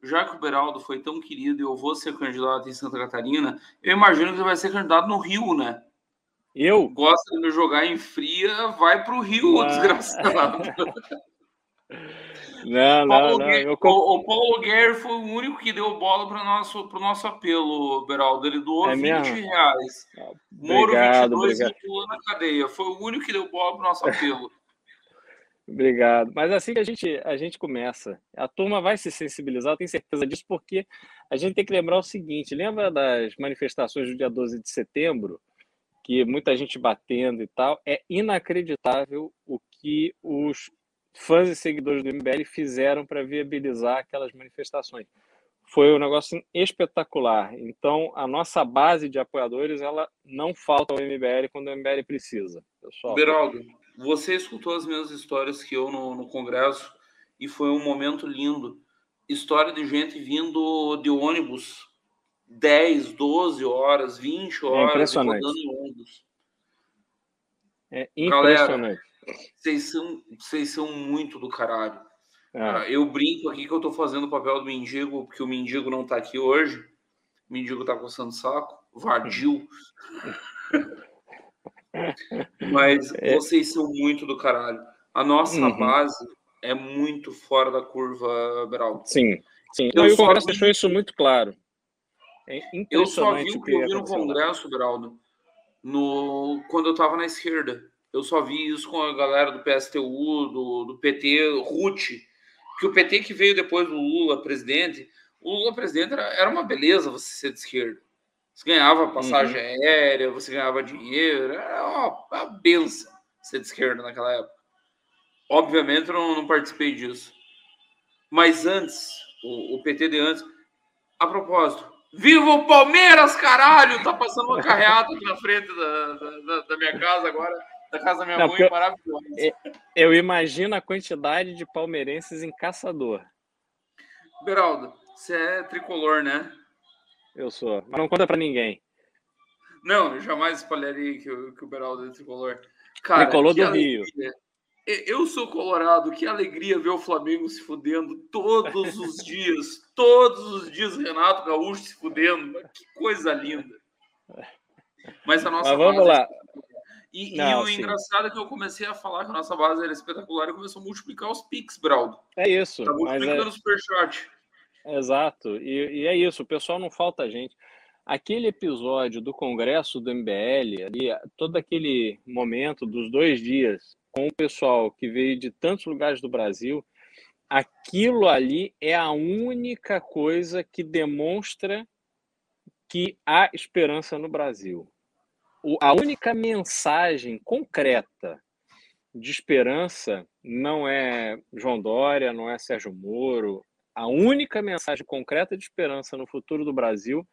já que o Beraldo foi tão querido e eu vou ser candidato em Santa Catarina, eu imagino que ele vai ser candidato no Rio, né? Eu? Gosta de me jogar em fria, vai para o Rio, ah. desgraçado. Não, não, não. Eu... O, o, Paulo Guerre foi o único que deu bola para o nosso, pro nosso apelo, Beraldo. Ele doou é 20 mesmo? reais. Ah, Moro obrigado, 22 obrigado. e na cadeia. Foi o único que deu bola para o nosso apelo. Obrigado. Mas assim que a gente, a gente começa, a turma vai se sensibilizar, eu tenho certeza disso, porque a gente tem que lembrar o seguinte: lembra das manifestações do dia 12 de setembro, que muita gente batendo e tal? É inacreditável o que os fãs e seguidores do MBL fizeram para viabilizar aquelas manifestações. Foi um negócio espetacular. Então, a nossa base de apoiadores, ela não falta ao MBL quando o MBL precisa. Pessoal. Beraldo, você escutou as mesmas histórias que eu no, no Congresso e foi um momento lindo. História de gente vindo de ônibus 10, 12 horas, 20 é horas, é impressionante. rodando em ônibus. É impressionante. Galera, vocês são, vocês são muito do caralho. É. Eu brinco aqui que eu tô fazendo o papel do mendigo, porque o mendigo não tá aqui hoje. O mendigo tá coçando o saco. Vadio. Mas é. vocês são muito do caralho. A nossa uhum. base é muito fora da curva, Beraldo. Sim, sim. Eu, eu o Congresso vi... deixou isso muito claro. É eu só vi o que eu vi no Congresso, Beraldo, no... quando eu tava na esquerda. Eu só vi isso com a galera do PSTU, do, do PT, RUT, que o PT que veio depois do Lula presidente, o Lula presidente era, era uma beleza você ser de esquerda. Você ganhava passagem uhum. aérea, você ganhava dinheiro, era uma, uma benção ser de esquerda naquela época. Obviamente eu não, não participei disso. Mas antes, o, o PT de antes, a propósito, Viva o Palmeiras, caralho! Tá passando uma carreata aqui na frente da, da, da minha casa agora da casa da minha Não, mãe, eu, maravilhosa. Eu imagino a quantidade de palmeirenses em caçador. Beraldo, você é tricolor, né? Eu sou, mas não conta para ninguém. Não, eu jamais espalharia que, o, que o Beraldo é tricolor. Cara, tricolor do alegria. Rio. Eu sou colorado, que alegria ver o Flamengo se fudendo todos os dias. todos os dias, Renato Gaúcho se fudendo. Que coisa linda. Mas a nossa Mas vamos lá. E, Não, e o sim. engraçado é que eu comecei a falar que a nossa base era espetacular e começou a multiplicar os Pix, Braldo. É isso. Tá multiplicando é... o Superchat. Exato. E, e, é isso, o pessoal não falta gente. Aquele episódio do Congresso do MBL, ali, todo aquele momento dos dois dias, com o pessoal que veio de tantos lugares do Brasil, aquilo ali é a única coisa que demonstra que há esperança no Brasil a única mensagem concreta de esperança não é João Dória, não é Sérgio Moro. A única mensagem concreta de esperança no futuro do Brasil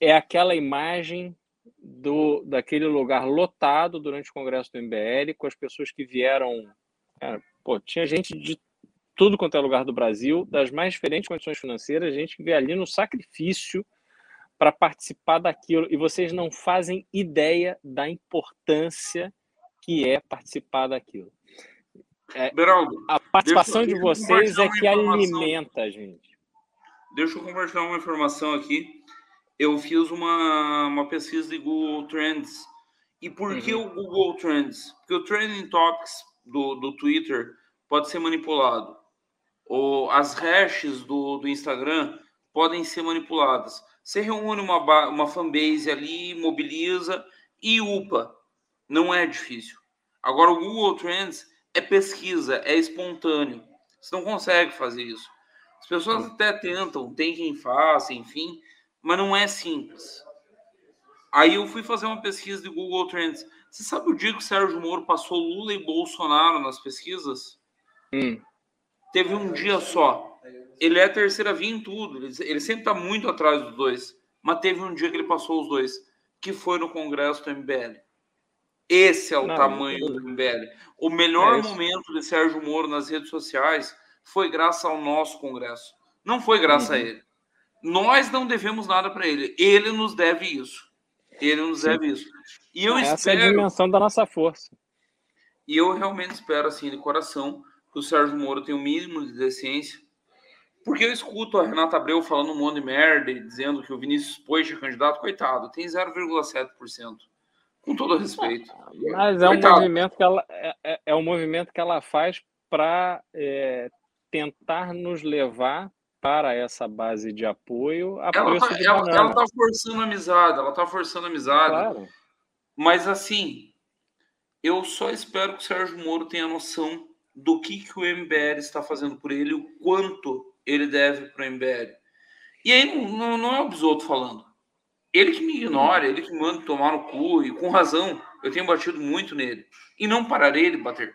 é aquela imagem do daquele lugar lotado durante o Congresso do MBL, com as pessoas que vieram. Cara, pô, tinha gente de tudo quanto é lugar do Brasil, das mais diferentes condições financeiras, gente que veio ali no sacrifício para participar daquilo e vocês não fazem ideia da importância que é participar daquilo. É, Beraldo, a participação de vocês é que alimenta a gente. Deixa eu compartilhar uma informação aqui. Eu fiz uma, uma pesquisa de Google Trends. E por uhum. que o Google Trends? Porque o Trending Topics do, do Twitter pode ser manipulado. Ou as hashes do, do Instagram podem ser manipuladas. Você reúne uma, uma fanbase ali, mobiliza e upa. Não é difícil. Agora, o Google Trends é pesquisa, é espontâneo. Você não consegue fazer isso. As pessoas até tentam, tem quem faça, enfim, mas não é simples. Aí eu fui fazer uma pesquisa de Google Trends. Você sabe o dia que o Sérgio Moro passou Lula e Bolsonaro nas pesquisas? Hum. Teve um dia só. Ele é a terceira via em tudo. Ele, ele sempre está muito atrás dos dois. Mas teve um dia que ele passou os dois, que foi no Congresso do MBL. Esse é o não, tamanho do MBL. O melhor é momento de Sérgio Moro nas redes sociais foi graças ao nosso Congresso. Não foi graças uhum. a ele. Nós não devemos nada para ele. Ele nos deve isso. Ele nos Sim. deve isso. E eu Essa espero... é a dimensão da nossa força. E eu realmente espero, assim, de coração, que o Sérgio Moro tenha o um mínimo de decência. Porque eu escuto a Renata Abreu falando um monte de merda e dizendo que o Vinícius Poit é candidato, coitado, tem 0,7%. Com todo respeito. Mas é coitado. um movimento que ela é, é, é um movimento que ela faz para é, tentar nos levar para essa base de apoio ela está tá forçando amizade, ela está forçando amizade. Claro. Mas assim, eu só espero que o Sérgio Moro tenha noção do que, que o MBL está fazendo por ele, o quanto ele deve para o MBL. E aí não, não é o Bisoto falando. Ele que me ignora, ele que manda tomar no cu, e com razão, eu tenho batido muito nele. E não pararei de bater.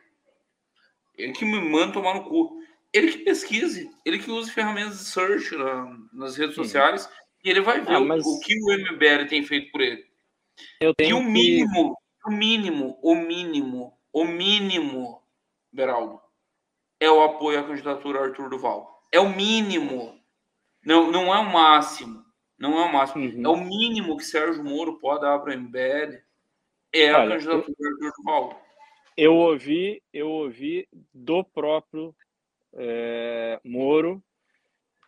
Ele que me manda tomar no cu ele que pesquise, ele que use ferramentas de search na, nas redes Sim. sociais e ele vai ver ah, mas... o, o, que o MBL tem feito por ele. e o mínimo, que... o mínimo, o mínimo, o mínimo, Beraldo, é o apoio à candidatura Arthur Duval. É o mínimo. Não, não é o máximo. Não é o máximo. Uhum. É o mínimo que Sérgio Moro pode dar para o MBL. É Olha, a candidatura eu... Arthur Duval. Eu ouvi, eu ouvi do próprio é, Moro,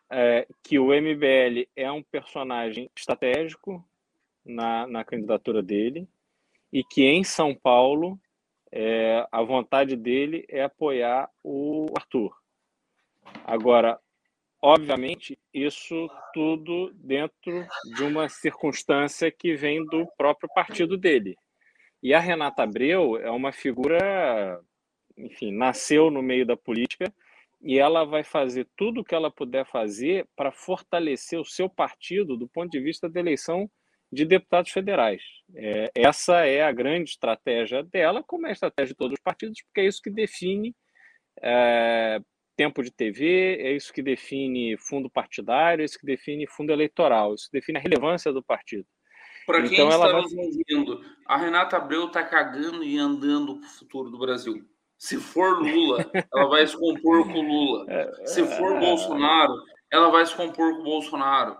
é, que o MBL é um personagem estratégico na, na candidatura dele e que em São Paulo é, a vontade dele é apoiar o Arthur. Agora, obviamente, isso tudo dentro de uma circunstância que vem do próprio partido dele. E a Renata Abreu é uma figura, enfim, nasceu no meio da política e ela vai fazer tudo o que ela puder fazer para fortalecer o seu partido do ponto de vista da eleição de deputados federais. É, essa é a grande estratégia dela, como é a estratégia de todos os partidos, porque é isso que define é, tempo de TV, é isso que define fundo partidário, é isso que define fundo eleitoral, isso define a relevância do partido. Para quem então, está vai... nos ouvindo, a Renata Abreu está cagando e andando para o futuro do Brasil. Se for Lula, ela vai se compor com Lula. Se for Bolsonaro, ela vai se compor com Bolsonaro.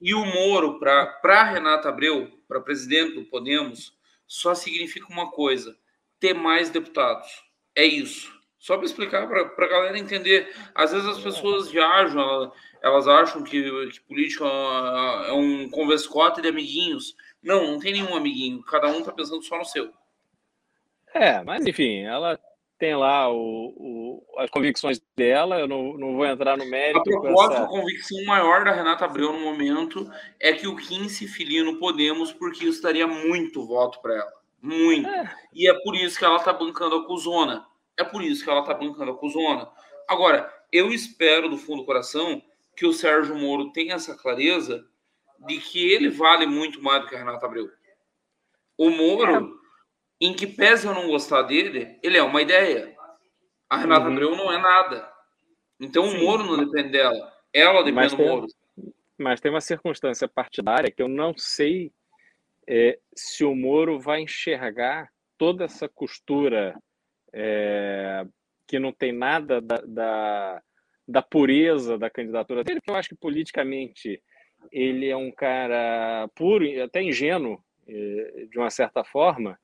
E o Moro, para Renata Abreu, para presidente do Podemos, só significa uma coisa: ter mais deputados. É isso. Só para explicar para a galera entender. Às vezes as pessoas viajam, elas, elas acham que, que política é um converscote de amiguinhos. Não, não tem nenhum amiguinho. Cada um está pensando só no seu. É, mas enfim, ela tem lá o, o, as convicções dela, eu não, não vou entrar no mérito. A propósito, essa... a convicção maior da Renata Abreu no momento é que o Kim se filia no Podemos, porque isso daria muito voto para ela. Muito. É. E é por isso que ela está bancando a Cuzona. É por isso que ela está bancando a Cuzona. Agora, eu espero do fundo do coração que o Sérgio Moro tenha essa clareza de que ele vale muito mais do que a Renata Abreu. O Moro. Em que pese eu não gostar dele, ele é uma ideia. A Renata uhum. Abreu não é nada. Então Sim. o Moro não depende dela. Ela depende mas do tem, Moro. Mas tem uma circunstância partidária que eu não sei é, se o Moro vai enxergar toda essa costura é, que não tem nada da, da, da, pureza da candidatura dele, porque eu acho que politicamente ele é um cara puro, até ingênuo, é, de uma certa forma,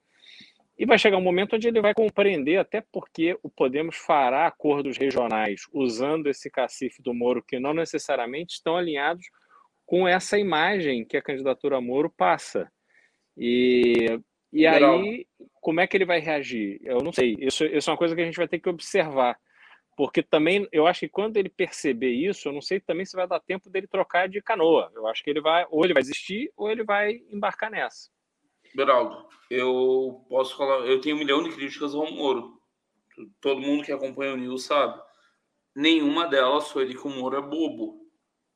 e vai chegar um momento onde ele vai compreender, até porque o Podemos fará acordos regionais usando esse cacife do Moro, que não necessariamente estão alinhados com essa imagem que a candidatura Moro passa. E, e aí, como é que ele vai reagir? Eu não sei. Isso, isso é uma coisa que a gente vai ter que observar. Porque também, eu acho que quando ele perceber isso, eu não sei também se vai dar tempo dele trocar de canoa. Eu acho que ele vai, ou ele vai desistir, ou ele vai embarcar nessa. Beraldo, eu posso falar, eu tenho um milhão de críticas ao Moro. Todo mundo que acompanha o News sabe. nenhuma delas foi de que o Moro é bobo,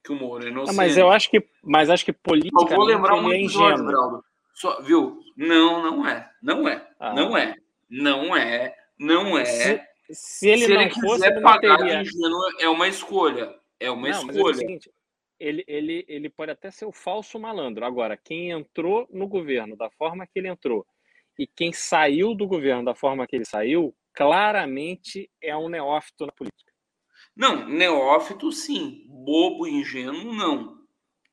que o Moro é inocente. Não, mas eu acho que, mas acho que politicamente eu vou lembrar um ele é episódio, ingênuo. Só, viu? Não, não é. Não é. Ah. Não é. Não é. Não é. Se, se ele Se não ele fosse, quiser ele não pagar teria. ingênuo, é uma escolha. É uma Não, é escolha. seguinte, ele, ele, ele pode até ser o falso malandro. Agora, quem entrou no governo da forma que ele entrou e quem saiu do governo da forma que ele saiu, claramente é um neófito na política. Não, neófito sim. Bobo, ingênuo, não.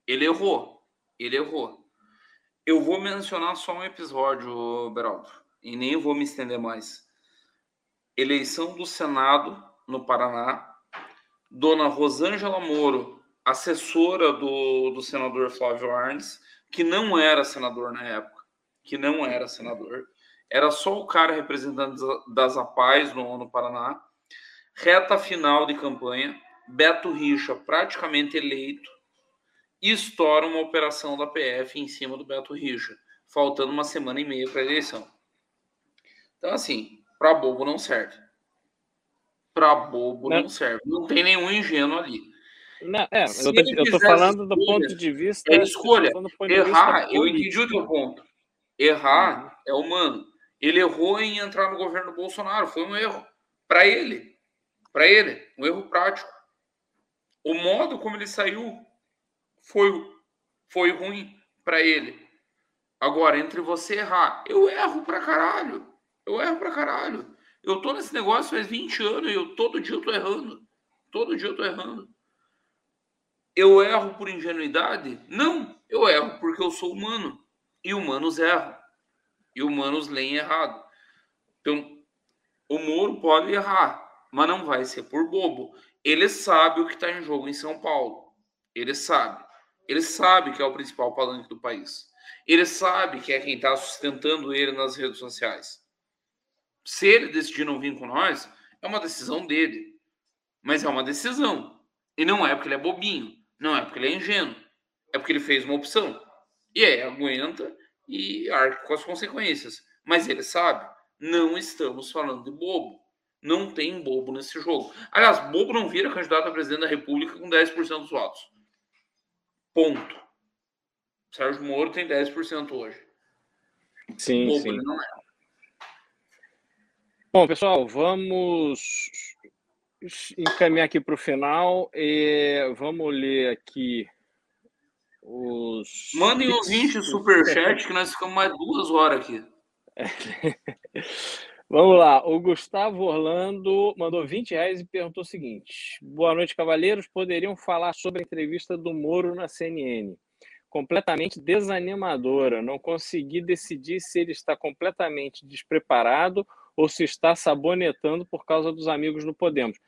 Ele errou. Ele errou. Eu vou mencionar só um episódio, Beraldo, e nem vou me estender mais. Eleição do Senado no Paraná. Dona Rosângela Moro, assessora do, do senador Flávio Arnes, que não era senador na época, que não era senador, era só o cara representante das APAES no, no Paraná. Reta final de campanha, Beto Richa praticamente eleito, e estoura uma operação da PF em cima do Beto Richa, faltando uma semana e meia para a eleição. Então, assim, para bobo não serve. Para bobo não. Não. serve. Não tem nenhum ingênuo ali. Não, é, eu tô, ele eu tô fizesse falando do escolha, ponto de vista. é escolha. Errar, eu entendi o teu ponto. Errar é humano. Ele errou em entrar no governo Bolsonaro. Foi um erro. Para ele. Para ele. Um erro prático. O modo como ele saiu foi, foi ruim para ele. Agora, entre você errar, eu erro pra caralho. Eu erro pra caralho. Eu tô nesse negócio faz 20 anos e eu todo dia eu tô errando. Todo dia eu tô errando. Eu erro por ingenuidade? Não, eu erro porque eu sou humano. E humanos erram. E humanos leem errado. Então, o Moro pode errar, mas não vai ser por bobo. Ele sabe o que está em jogo em São Paulo. Ele sabe. Ele sabe que é o principal palanque do país. Ele sabe que é quem está sustentando ele nas redes sociais. Se ele decidir não vir com nós, é uma decisão dele. Mas é uma decisão. E não é porque ele é bobinho. Não é porque ele é ingênuo. É porque ele fez uma opção. E aí aguenta e arca com as consequências. Mas ele sabe, não estamos falando de bobo. Não tem bobo nesse jogo. Aliás, bobo não vira candidato a presidente da República com 10% dos votos. Ponto. Sérgio Moro tem 10% hoje. Sim, bobo sim. não é. Bom, pessoal, vamos encaminhar aqui para o final. E vamos ler aqui os. Mandem uns 20 superchat que nós ficamos mais duas horas aqui. Vamos lá, o Gustavo Orlando mandou 20 reais e perguntou o seguinte: Boa noite, cavaleiros. Poderiam falar sobre a entrevista do Moro na CNN? Completamente desanimadora. Não consegui decidir se ele está completamente despreparado ou se está sabonetando por causa dos amigos no Podemos.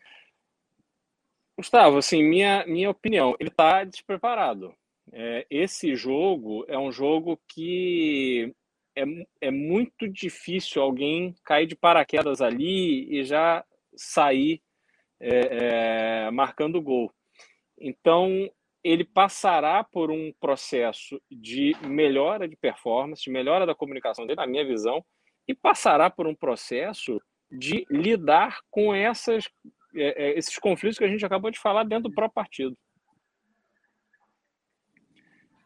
Gustavo, assim, minha, minha opinião, ele está despreparado. É, esse jogo é um jogo que é, é muito difícil alguém cair de paraquedas ali e já sair é, é, marcando gol. Então, ele passará por um processo de melhora de performance, de melhora da comunicação dele, na minha visão, e passará por um processo de lidar com essas, é, é, esses conflitos que a gente acabou de falar dentro do próprio partido.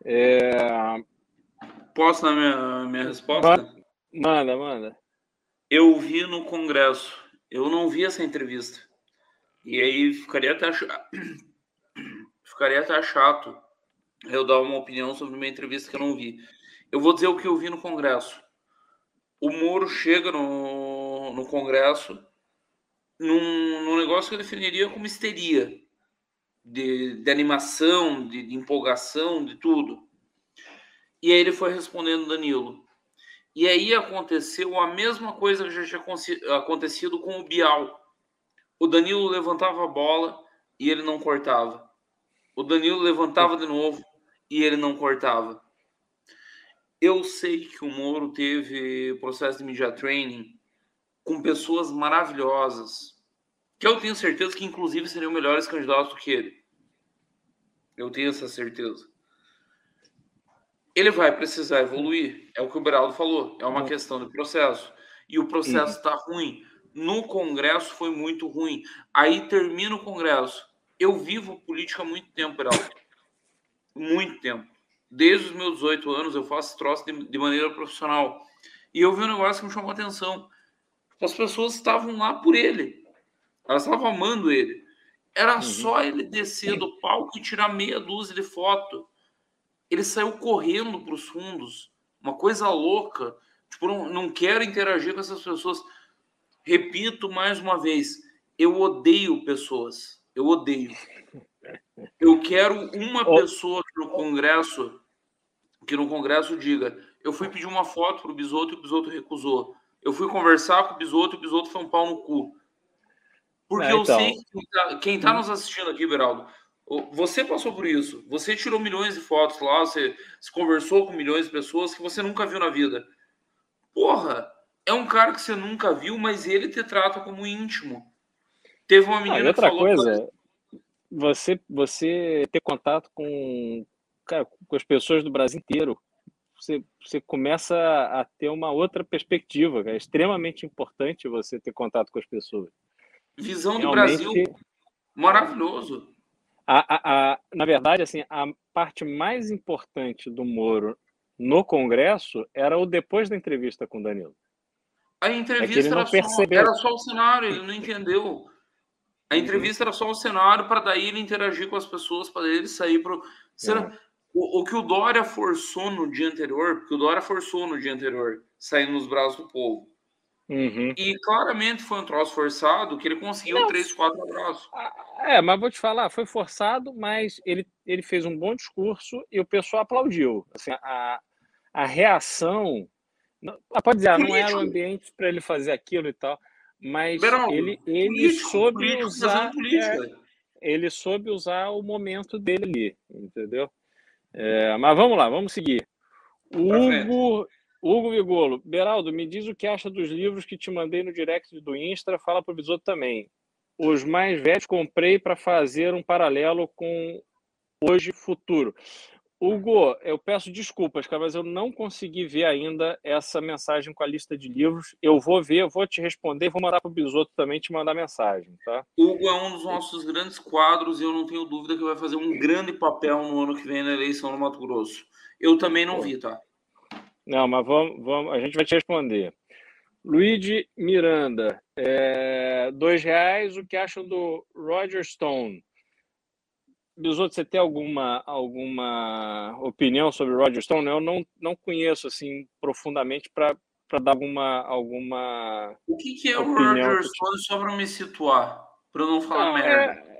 É, Posso dar minha, minha resposta? Manda, manda. Eu vi no Congresso. Eu não vi essa entrevista. E aí ficaria até, ch- ficaria até chato eu dar uma opinião sobre uma entrevista que eu não vi. Eu vou dizer o que eu vi no Congresso. O Moro chega no, no Congresso num, num negócio que eu definiria como histeria. De, de animação, de, de empolgação, de tudo. E aí ele foi respondendo Danilo. E aí aconteceu a mesma coisa que já tinha aconte- acontecido com o Bial. O Danilo levantava a bola e ele não cortava. O Danilo levantava de novo e ele não cortava. Eu sei que o Moro teve processo de media training com pessoas maravilhosas, que eu tenho certeza que inclusive seriam melhores candidatos do que ele. Eu tenho essa certeza ele vai precisar evoluir. É o que o Beraldo falou. É uma questão de processo. E o processo está ruim. no Congresso foi muito ruim. Aí termina o Congresso. Eu vivo política há muito tempo, Heraldo. Muito tempo. Desde os meus 18 anos eu faço troço de, de maneira profissional. E eu vi um negócio que me chamou a atenção. As pessoas estavam lá por ele. Elas estavam amando ele. Era uhum. só ele descer do palco e tirar meia dúzia de foto. Ele saiu correndo para os fundos. Uma coisa louca. Tipo, não, não quero interagir com essas pessoas. Repito mais uma vez, eu odeio pessoas. Eu odeio. Eu quero uma pessoa que no Congresso que no Congresso diga: eu fui pedir uma foto para o Bisoto e o Bisoto recusou. Eu fui conversar com o Bisoto e o Bisoto foi um pau no cu. Porque é, então... eu sei que quem está tá nos assistindo aqui, Beraldo, você passou por isso. Você tirou milhões de fotos lá, você se conversou com milhões de pessoas que você nunca viu na vida. Porra, é um cara que você nunca viu, mas ele te trata como íntimo. Teve uma menina ah, outra que falou coisa, você você ter contato com cara, com as pessoas do Brasil inteiro, você, você começa a ter uma outra perspectiva. É extremamente importante você ter contato com as pessoas. Visão do Brasil maravilhoso. A, a, a, na verdade, assim, a parte mais importante do Moro no Congresso era o depois da entrevista com o Danilo. A é entrevista é era, só, era, só, o cenário, ele não entendeu. A uhum. entrevista era só o cenário para daí ele interagir com as pessoas, para ele sair para. Será... É. O, o, que o Dória forçou no dia anterior, porque o Dória forçou no dia anterior, saindo nos braços do povo. Uhum. E claramente foi um troço forçado que ele conseguiu Não. três, quatro abraços. É, mas vou te falar, foi forçado, mas ele, ele fez um bom discurso e o pessoal aplaudiu. Assim, a, a reação. Não, ah, pode dizer, ah, não era o ambiente para ele fazer aquilo e tal, mas ele, ele político, soube político, usar. É, ele soube usar o momento dele ali, entendeu? É, mas vamos lá, vamos seguir. Hugo, Hugo Vigolo, Beraldo, me diz o que acha dos livros que te mandei no direct do Insta, fala para o Bisoto também. Os mais velhos comprei para fazer um paralelo com hoje futuro. Hugo, eu peço desculpas, cara, mas eu não consegui ver ainda essa mensagem com a lista de livros. Eu vou ver, vou te responder, vou mandar para o Bisoto também te mandar mensagem, tá? Hugo é um dos nossos grandes quadros e eu não tenho dúvida que vai fazer um grande papel no ano que vem na eleição no Mato Grosso. Eu também não vi, tá? Não, mas vamos, vamos a gente vai te responder. Luigi Miranda, é, dois reais. O que acham do Roger Stone? Bisoto, você tem alguma, alguma opinião sobre o Roger Stone? Eu não, não conheço assim profundamente para dar alguma, alguma. O que, que é o Roger Stone, só para me situar, para não falar não, merda?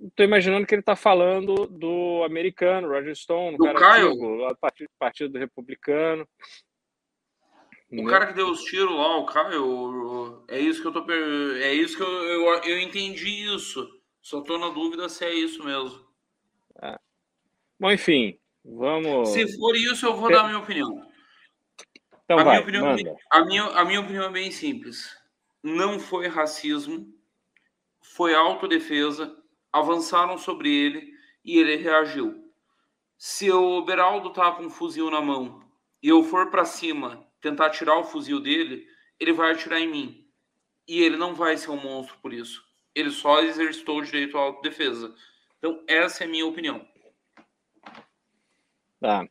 Estou imaginando que ele está falando do americano, Roger Stone, do cara antigo, lá do partido, partido Republicano. O cara que deu os tiros lá, o Caio, é isso que eu tô é isso que eu, eu, eu entendi isso. Só estou na dúvida se é isso mesmo. É. Bom, enfim, vamos. Se for isso, eu vou dar a minha opinião. Então a, vai, minha opinião, é a, minha, a minha opinião é bem simples. Não foi racismo, foi autodefesa, avançaram sobre ele e ele reagiu. Se o Beraldo tá com um fuzil na mão e eu for para cima tentar tirar o fuzil dele, ele vai atirar em mim. E ele não vai ser um monstro por isso ele só exercitou o direito à autodefesa. Então, essa é a minha opinião. Tá.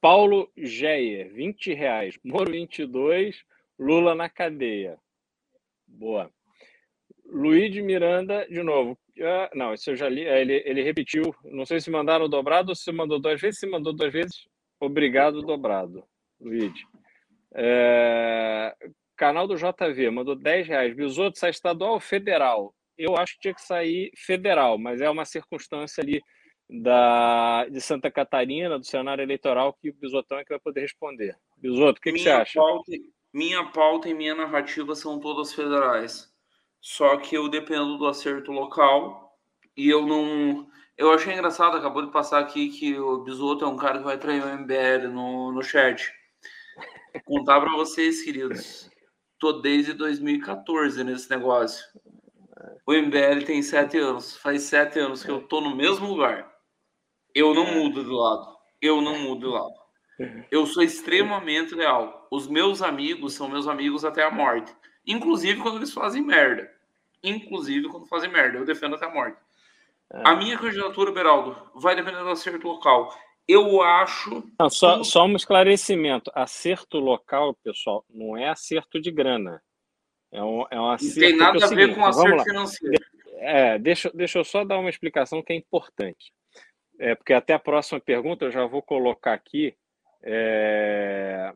Paulo Geyer, 20 reais. Moro 22, Lula na cadeia. Boa. Luiz Miranda, de novo. Ah, não, isso eu já li. É, ele, ele repetiu. Não sei se mandaram dobrado ou se mandou duas vezes. Se mandou duas vezes, obrigado dobrado, Luiz. É, Canal do JV mandou 10 reais. Bisoto sai estadual ou federal? Eu acho que tinha que sair federal, mas é uma circunstância ali da, de Santa Catarina, do cenário eleitoral, que o Bisotão é que vai poder responder. Bisoto, o que, que você acha? Pauta, minha pauta e minha narrativa são todas federais. Só que eu dependo do acerto local e eu não. Eu achei engraçado, acabou de passar aqui que o Bisoto é um cara que vai trair o MBL no, no chat. Contar para vocês, queridos tô desde 2014 nesse negócio. O MBL tem sete anos. Faz sete anos que eu tô no mesmo lugar. Eu não mudo de lado. Eu não mudo de lado. Eu sou extremamente leal. Os meus amigos são meus amigos até a morte. Inclusive quando eles fazem merda. Inclusive quando fazem merda. Eu defendo até a morte. É. A minha candidatura, Beraldo, vai depender do acerto local. Eu acho. Não, só, que... só um esclarecimento. Acerto local, pessoal, não é acerto de grana. É um, é um acerto. Não tem nada é a ver com acerto financeiro. É, deixa, deixa eu só dar uma explicação que é importante. É, porque até a próxima pergunta eu já vou colocar aqui. É...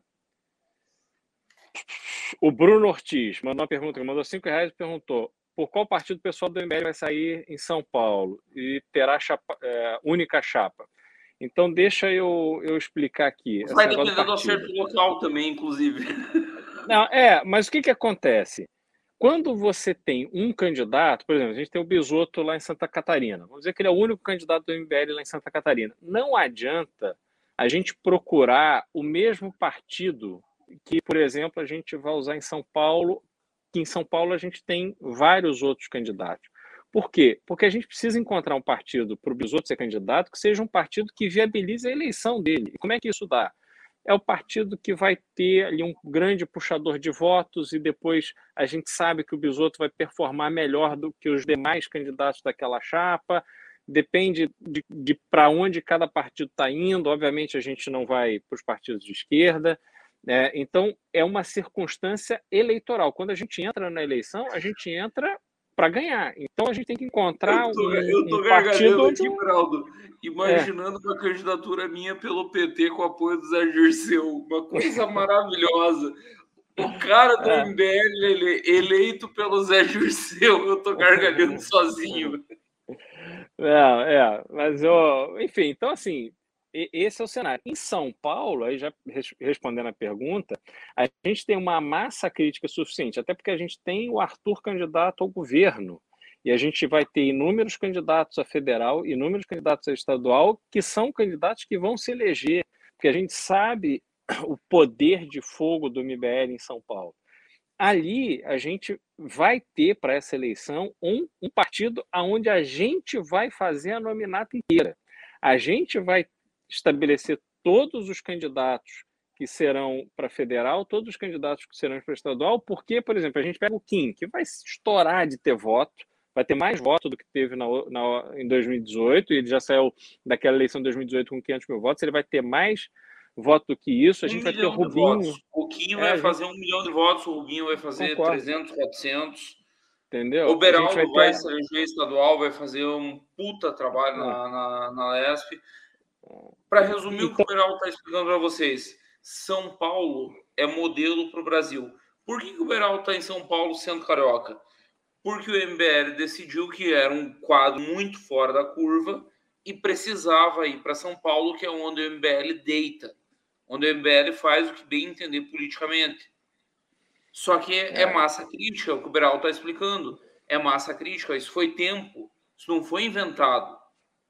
O Bruno Ortiz mandou uma pergunta, mandou cinco reais e perguntou: por qual partido o pessoal do MBL vai sair em São Paulo e terá chapa, é, única chapa? Então, deixa eu, eu explicar aqui. Vai depender do, acerto local também, inclusive. Não, é, mas o que, que acontece? Quando você tem um candidato, por exemplo, a gente tem o Bisoto lá em Santa Catarina, vamos dizer que ele é o único candidato do MBL lá em Santa Catarina. Não adianta a gente procurar o mesmo partido que, por exemplo, a gente vai usar em São Paulo, que em São Paulo a gente tem vários outros candidatos. Por quê? Porque a gente precisa encontrar um partido para o Bisoto ser candidato que seja um partido que viabilize a eleição dele. E como é que isso dá? é o partido que vai ter ali um grande puxador de votos e depois a gente sabe que o Bisoto vai performar melhor do que os demais candidatos daquela chapa. Depende de, de para onde cada partido está indo. Obviamente, a gente não vai para os partidos de esquerda. Né? Então, é uma circunstância eleitoral. Quando a gente entra na eleição, a gente entra para ganhar. Então a gente tem que encontrar eu tô, um, eu tô um partido aqui, Braldo, imaginando é. uma candidatura minha pelo PT com apoio do Zé Dirceu, uma coisa maravilhosa. O cara do é. MBL ele, eleito pelo Zé Dirceu, eu tô gargalhando sozinho. Não, é, mas eu, enfim, então assim, esse é o cenário. Em São Paulo, aí já respondendo a pergunta, a gente tem uma massa crítica suficiente, até porque a gente tem o Arthur candidato ao governo, e a gente vai ter inúmeros candidatos a federal, inúmeros candidatos a estadual, que são candidatos que vão se eleger, porque a gente sabe o poder de fogo do MBL em São Paulo. Ali a gente vai ter para essa eleição um, um partido aonde a gente vai fazer a nominata inteira. A gente vai estabelecer todos os candidatos que serão para federal, todos os candidatos que serão para estadual, porque, por exemplo, a gente pega o Kim, que vai estourar de ter voto, vai ter mais voto do que teve na, na, em 2018, e ele já saiu daquela eleição de 2018 com 500 mil votos, ele vai ter mais voto do que isso, a gente um vai ter o Rubinho. O Kim é, vai fazer um milhão de votos, o Rubinho vai fazer Concordo. 300, 400. Entendeu? O Beraldo vai, ter... vai ser juiz estadual, vai fazer um puta trabalho é. na, na, na LESP. Para resumir o que o Beraldo está explicando para vocês, São Paulo é modelo para o Brasil. Por que, que o Beraldo está em São Paulo sendo carioca? Porque o MBL decidiu que era um quadro muito fora da curva e precisava ir para São Paulo, que é onde o MBL deita, onde o MBL faz o que bem entender politicamente. Só que é, é massa crítica, é o que o Beraldo está explicando. É massa crítica, isso foi tempo, isso não foi inventado.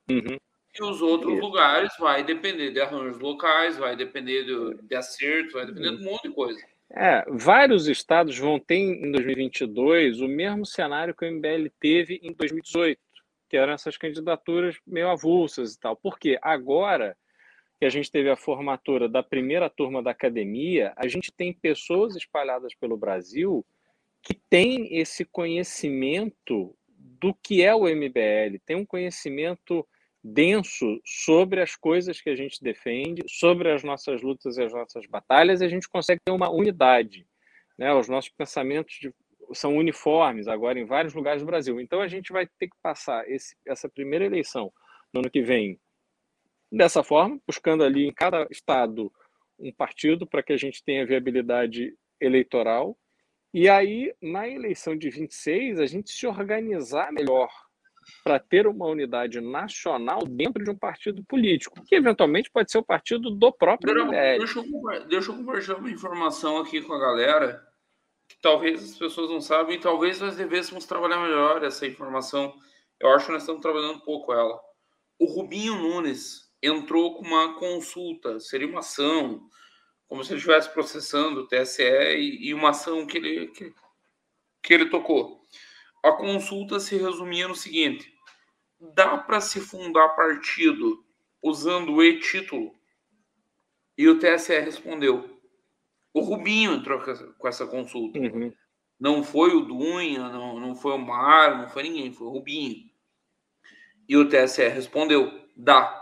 Uhum. E os outros Isso. lugares vai depender de arranjos locais, vai depender de, de acerto, vai depender de um monte de coisa. É, vários estados vão ter em 2022 o mesmo cenário que o MBL teve em 2018, que eram essas candidaturas meio avulsas e tal. Porque agora que a gente teve a formatura da primeira turma da academia, a gente tem pessoas espalhadas pelo Brasil que têm esse conhecimento do que é o MBL, tem um conhecimento denso sobre as coisas que a gente defende, sobre as nossas lutas e as nossas batalhas, e a gente consegue ter uma unidade. Né? Os nossos pensamentos de, são uniformes agora em vários lugares do Brasil. Então a gente vai ter que passar esse, essa primeira eleição no ano que vem dessa forma, buscando ali em cada estado um partido para que a gente tenha viabilidade eleitoral. E aí, na eleição de 26, a gente se organizar melhor para ter uma unidade nacional dentro de um partido político, que eventualmente pode ser o partido do próprio Não, deixa, eu, deixa eu compartilhar uma informação aqui com a galera, que talvez as pessoas não sabem, e talvez nós devêssemos trabalhar melhor essa informação. Eu acho que nós estamos trabalhando um pouco ela. O Rubinho Nunes entrou com uma consulta, seria uma ação, como se ele estivesse processando o TSE e, e uma ação que ele, que, que ele tocou a consulta se resumia no seguinte: dá para se fundar partido usando o e-título? E o TSE respondeu. O Rubinho entrou com essa, consulta. Uhum. Não foi o Dunha, não, não foi o Mar, não foi ninguém, foi o Rubinho. E o TSE respondeu: dá.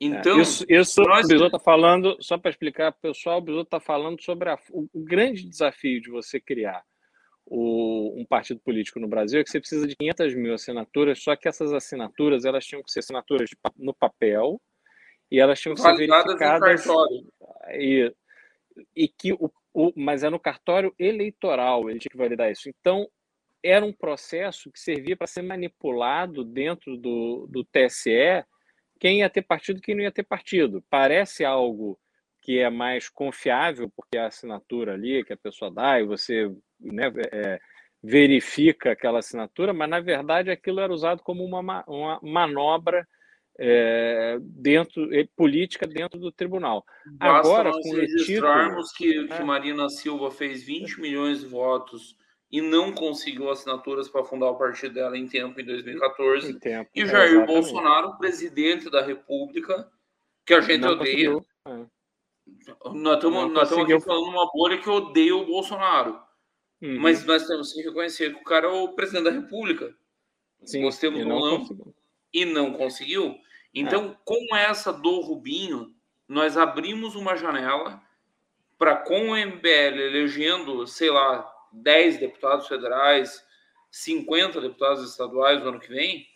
Então, isso, isso nós... o Bisoto está falando, só para explicar para o pessoal, o Bisoto está falando sobre a, o, o, grande desafio de você criar o, um partido político no Brasil é que você precisa de 500 mil assinaturas, só que essas assinaturas elas tinham que ser assinaturas no papel e elas tinham que ser verificadas. E, e que o, o, mas é no cartório eleitoral, ele tinha que validar isso. Então, era um processo que servia para ser manipulado dentro do, do TSE quem ia ter partido e quem não ia ter partido. Parece algo que é mais confiável, porque a assinatura ali que a pessoa dá e você né, é, verifica aquela assinatura, mas na verdade aquilo era usado como uma, uma manobra é, dentro política dentro do tribunal. Basta Agora, nós com registrarmos título, que, é. que Marina Silva fez 20 milhões de votos e não conseguiu assinaturas para fundar o partido dela em tempo em 2014. Em tempo, e Jair é, Bolsonaro, presidente da República, que a gente não odeia. É. Nós estamos nós estamos aqui falando uma bolha que odeia o Bolsonaro. Uhum. Mas nós temos que reconhecer que o cara é o presidente da República. Sim, Gostemos do não, e não conseguiu. Então, é. com essa do Rubinho, nós abrimos uma janela para, com o MBL elegendo, sei lá, 10 deputados federais, 50 deputados estaduais no ano que vem,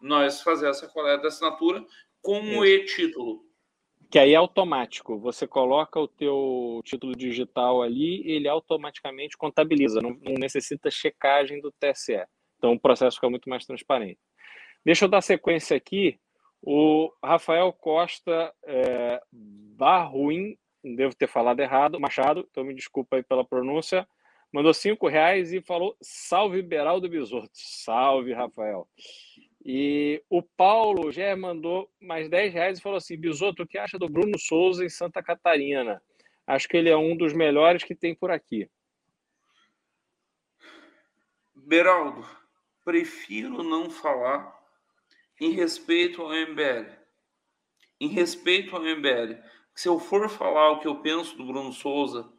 nós fazer essa coleta de assinatura com o e-título. Que aí é automático. Você coloca o teu título digital ali, ele automaticamente contabiliza, não, não necessita checagem do TSE. Então o processo fica muito mais transparente. Deixa eu dar sequência aqui. O Rafael Costa é, Barruim, devo ter falado errado, Machado, então me desculpa aí pela pronúncia, mandou cinco reais e falou salve Beraldo Bisotto. Salve, Rafael. E o Paulo já mandou mais 10 reais e falou assim: Bisotto, o que acha do Bruno Souza em Santa Catarina? Acho que ele é um dos melhores que tem por aqui. Beraldo, prefiro não falar em respeito ao MBL. Em respeito ao MBL. Se eu for falar o que eu penso do Bruno Souza,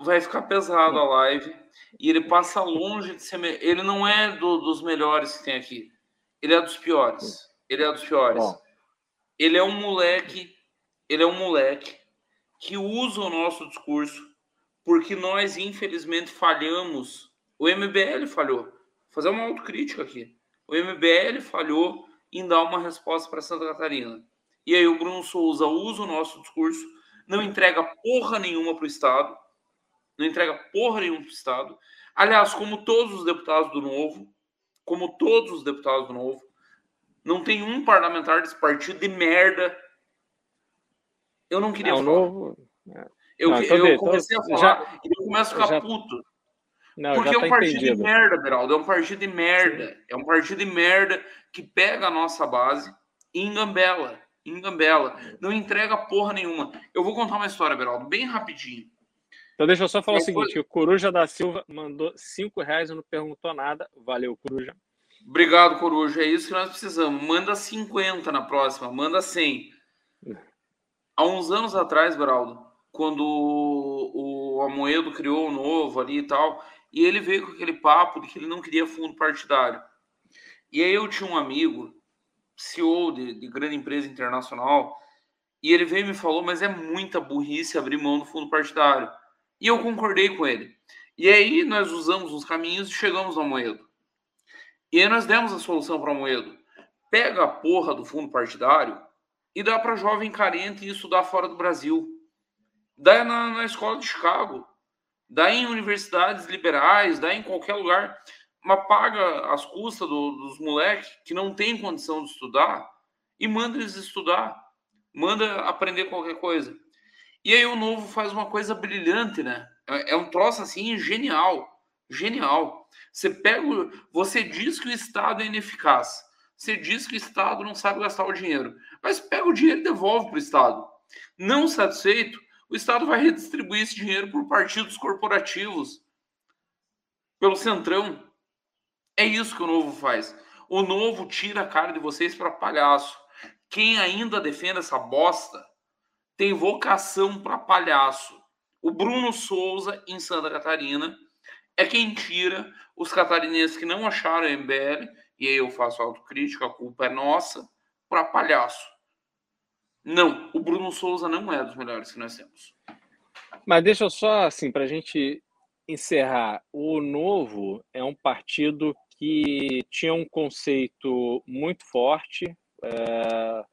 vai ficar pesado a live e ele passa longe de ser. Ele não é do, dos melhores que tem aqui. Ele é dos piores. Ele é dos piores. Bom. Ele é um moleque. Ele é um moleque que usa o nosso discurso porque nós, infelizmente, falhamos. O MBL falhou. Vou fazer uma autocrítica aqui. O MBL falhou em dar uma resposta para Santa Catarina. E aí o Bruno Souza usa o nosso discurso, não entrega porra nenhuma para o Estado, não entrega porra nenhuma para o Estado. Aliás, como todos os deputados do Novo, como todos os deputados do Novo, não tem um parlamentar desse partido de merda. Eu não queria é, falar. Novo... É. Eu, não, eu, eu comecei então, a falar já, e eu começo a ficar já... puto. Não, Porque é um tá partido entendido. de merda, Beraldo. É um partido de merda. Sim. É um partido de merda que pega a nossa base e engambela. Engambela. Não entrega porra nenhuma. Eu vou contar uma história, Beraldo, bem rapidinho. Então deixa eu só falar eu o seguinte: o Coruja da Silva mandou cinco reais e não perguntou nada. Valeu, Coruja. Obrigado, Coruja. É isso que nós precisamos. Manda 50 na próxima, manda 100. Há uns anos atrás, Beraldo, quando o, o Amoedo criou o novo ali e tal, e ele veio com aquele papo de que ele não queria fundo partidário. E aí eu tinha um amigo, CEO de, de grande empresa internacional, e ele veio e me falou, mas é muita burrice abrir mão do fundo partidário. E eu concordei com ele. E aí nós usamos os caminhos e chegamos ao Moedo. E aí nós demos a solução para o Moedo. Pega a porra do fundo partidário e dá para jovem carente estudar fora do Brasil. Dá na, na escola de Chicago dá em universidades liberais, dá em qualquer lugar, mas paga as custas do, dos moleques que não tem condição de estudar e manda eles estudar, manda aprender qualquer coisa. E aí o novo faz uma coisa brilhante, né? É, é um troço assim genial, genial. Você pega, você diz que o Estado é ineficaz, você diz que o Estado não sabe gastar o dinheiro, mas pega o dinheiro e devolve para o Estado. Não satisfeito, o Estado vai redistribuir esse dinheiro por partidos corporativos, pelo centrão. É isso que o Novo faz. O Novo tira a cara de vocês para palhaço. Quem ainda defende essa bosta tem vocação para palhaço. O Bruno Souza, em Santa Catarina, é quem tira os catarinenses que não acharam a MBL, e aí eu faço autocrítica, a culpa é nossa, para palhaço. Não, o Bruno Souza não é dos melhores que nós temos. Mas deixa eu só, assim, para a gente encerrar. O Novo é um partido que tinha um conceito muito forte, é,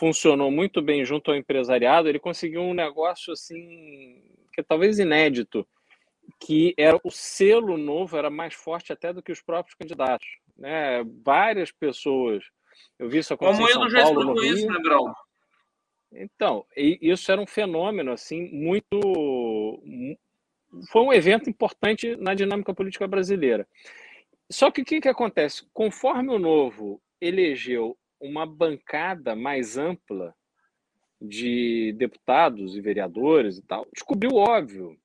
funcionou muito bem junto ao empresariado. Ele conseguiu um negócio assim que é talvez inédito, que era o selo novo era mais forte até do que os próprios candidatos. Né? Várias pessoas, eu vi isso acontecer Como em São Paulo, no Rio. Isso, né, Brau? Então, isso era um fenômeno assim muito foi um evento importante na dinâmica política brasileira. Só que o que, que acontece? Conforme o Novo elegeu uma bancada mais ampla de deputados e vereadores e tal, descobriu óbvio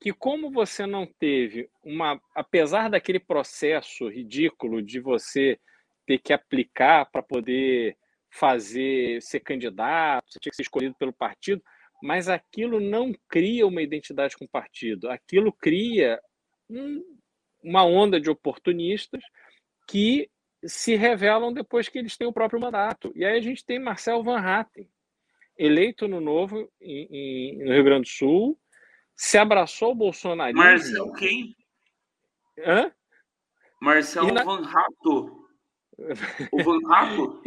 que como você não teve uma, apesar daquele processo ridículo de você ter que aplicar para poder fazer ser candidato, você tinha que ser escolhido pelo partido, mas aquilo não cria uma identidade com o partido, aquilo cria um, uma onda de oportunistas que se revelam depois que eles têm o próprio mandato. E aí a gente tem Marcel Van Hatten, eleito no Novo, em, em, no Rio Grande do Sul, se abraçou o bolsonarismo. Marcel quem? Hã? Marcel na... Van Hato. O Van Hato?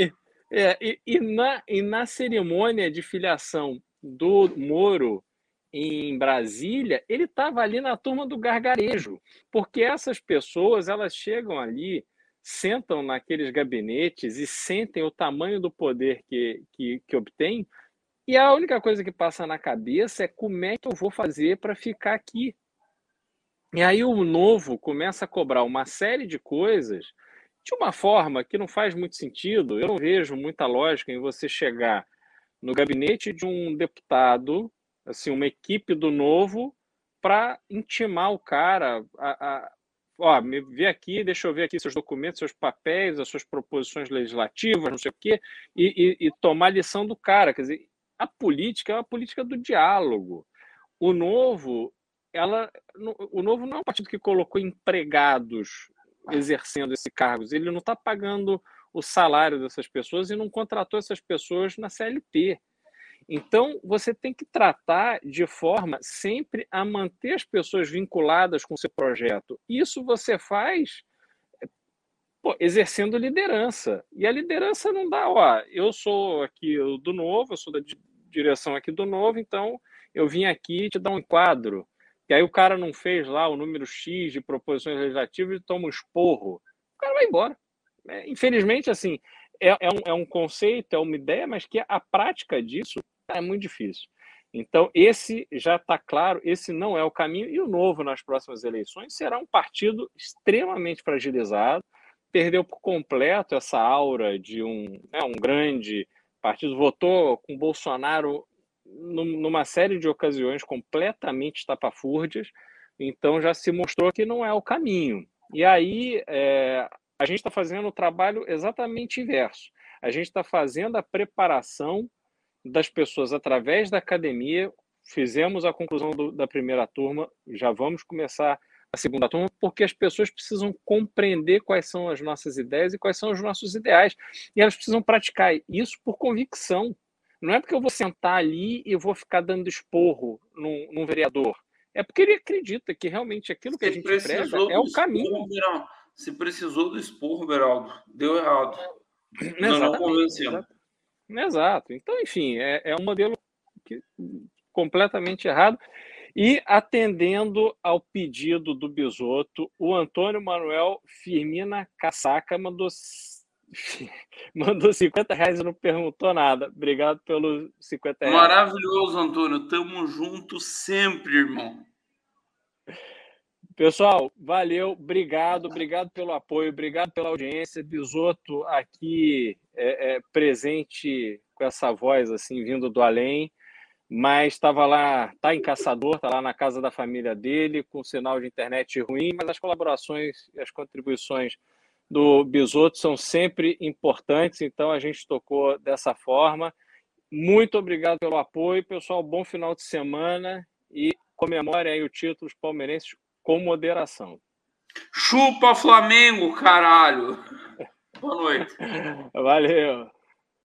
É, e, e, na, e na cerimônia de filiação do Moro em Brasília, ele estava ali na turma do gargarejo, porque essas pessoas elas chegam ali, sentam naqueles gabinetes e sentem o tamanho do poder que, que, que obtêm, e a única coisa que passa na cabeça é como é que eu vou fazer para ficar aqui. E aí o novo começa a cobrar uma série de coisas de uma forma que não faz muito sentido. Eu não vejo muita lógica em você chegar no gabinete de um deputado, assim, uma equipe do novo, para intimar o cara a, a ó, me vê aqui, deixa eu ver aqui seus documentos, seus papéis, as suas proposições legislativas, não sei o quê, e, e, e tomar lição do cara. Quer dizer, a política é uma política do diálogo. O novo, ela, o novo não é um partido que colocou empregados exercendo esses cargos. Ele não está pagando o salário dessas pessoas e não contratou essas pessoas na CLT. Então, você tem que tratar de forma sempre a manter as pessoas vinculadas com o seu projeto. Isso você faz pô, exercendo liderança. E a liderança não dá, ó, eu sou aqui do Novo, eu sou da direção aqui do Novo, então eu vim aqui te dar um quadro. E aí o cara não fez lá o número X de proposições legislativas e toma um esporro. O cara vai embora. É, infelizmente, assim, é, é, um, é um conceito, é uma ideia, mas que a prática disso é muito difícil. Então, esse já está claro, esse não é o caminho, e o novo nas próximas eleições será um partido extremamente fragilizado, perdeu por completo essa aura de um, né, um grande partido, votou com Bolsonaro numa série de ocasiões completamente estapafúrdias, então já se mostrou que não é o caminho. E aí, é, a gente está fazendo o trabalho exatamente inverso. A gente está fazendo a preparação das pessoas através da academia. Fizemos a conclusão do, da primeira turma, já vamos começar a segunda turma, porque as pessoas precisam compreender quais são as nossas ideias e quais são os nossos ideais. E elas precisam praticar isso por convicção. Não é porque eu vou sentar ali e vou ficar dando esporro num, num vereador. É porque ele acredita que realmente aquilo que Você a gente prega é o caminho. Se precisou do esporro, Beraldo, deu errado. Não, não convenceu. Exato. Então, enfim, é, é um modelo que, completamente errado. E atendendo ao pedido do Bisoto, o Antônio Manuel Firmina Casaca mandou, mandou 50 reais e não perguntou nada. Obrigado pelos 50 reais. Maravilhoso, Antônio. Tamo junto sempre, irmão. Pessoal, valeu, obrigado, obrigado pelo apoio, obrigado pela audiência. Bisoto aqui é, é, presente com essa voz assim vindo do além, mas estava lá, tá em Caçador, está lá na casa da família dele, com sinal de internet ruim, mas as colaborações e as contribuições do Bisoto são sempre importantes, então a gente tocou dessa forma. Muito obrigado pelo apoio, pessoal. Bom final de semana e comemore aí o título. Os palmeirenses com moderação. Chupa Flamengo, caralho! Boa noite. Valeu.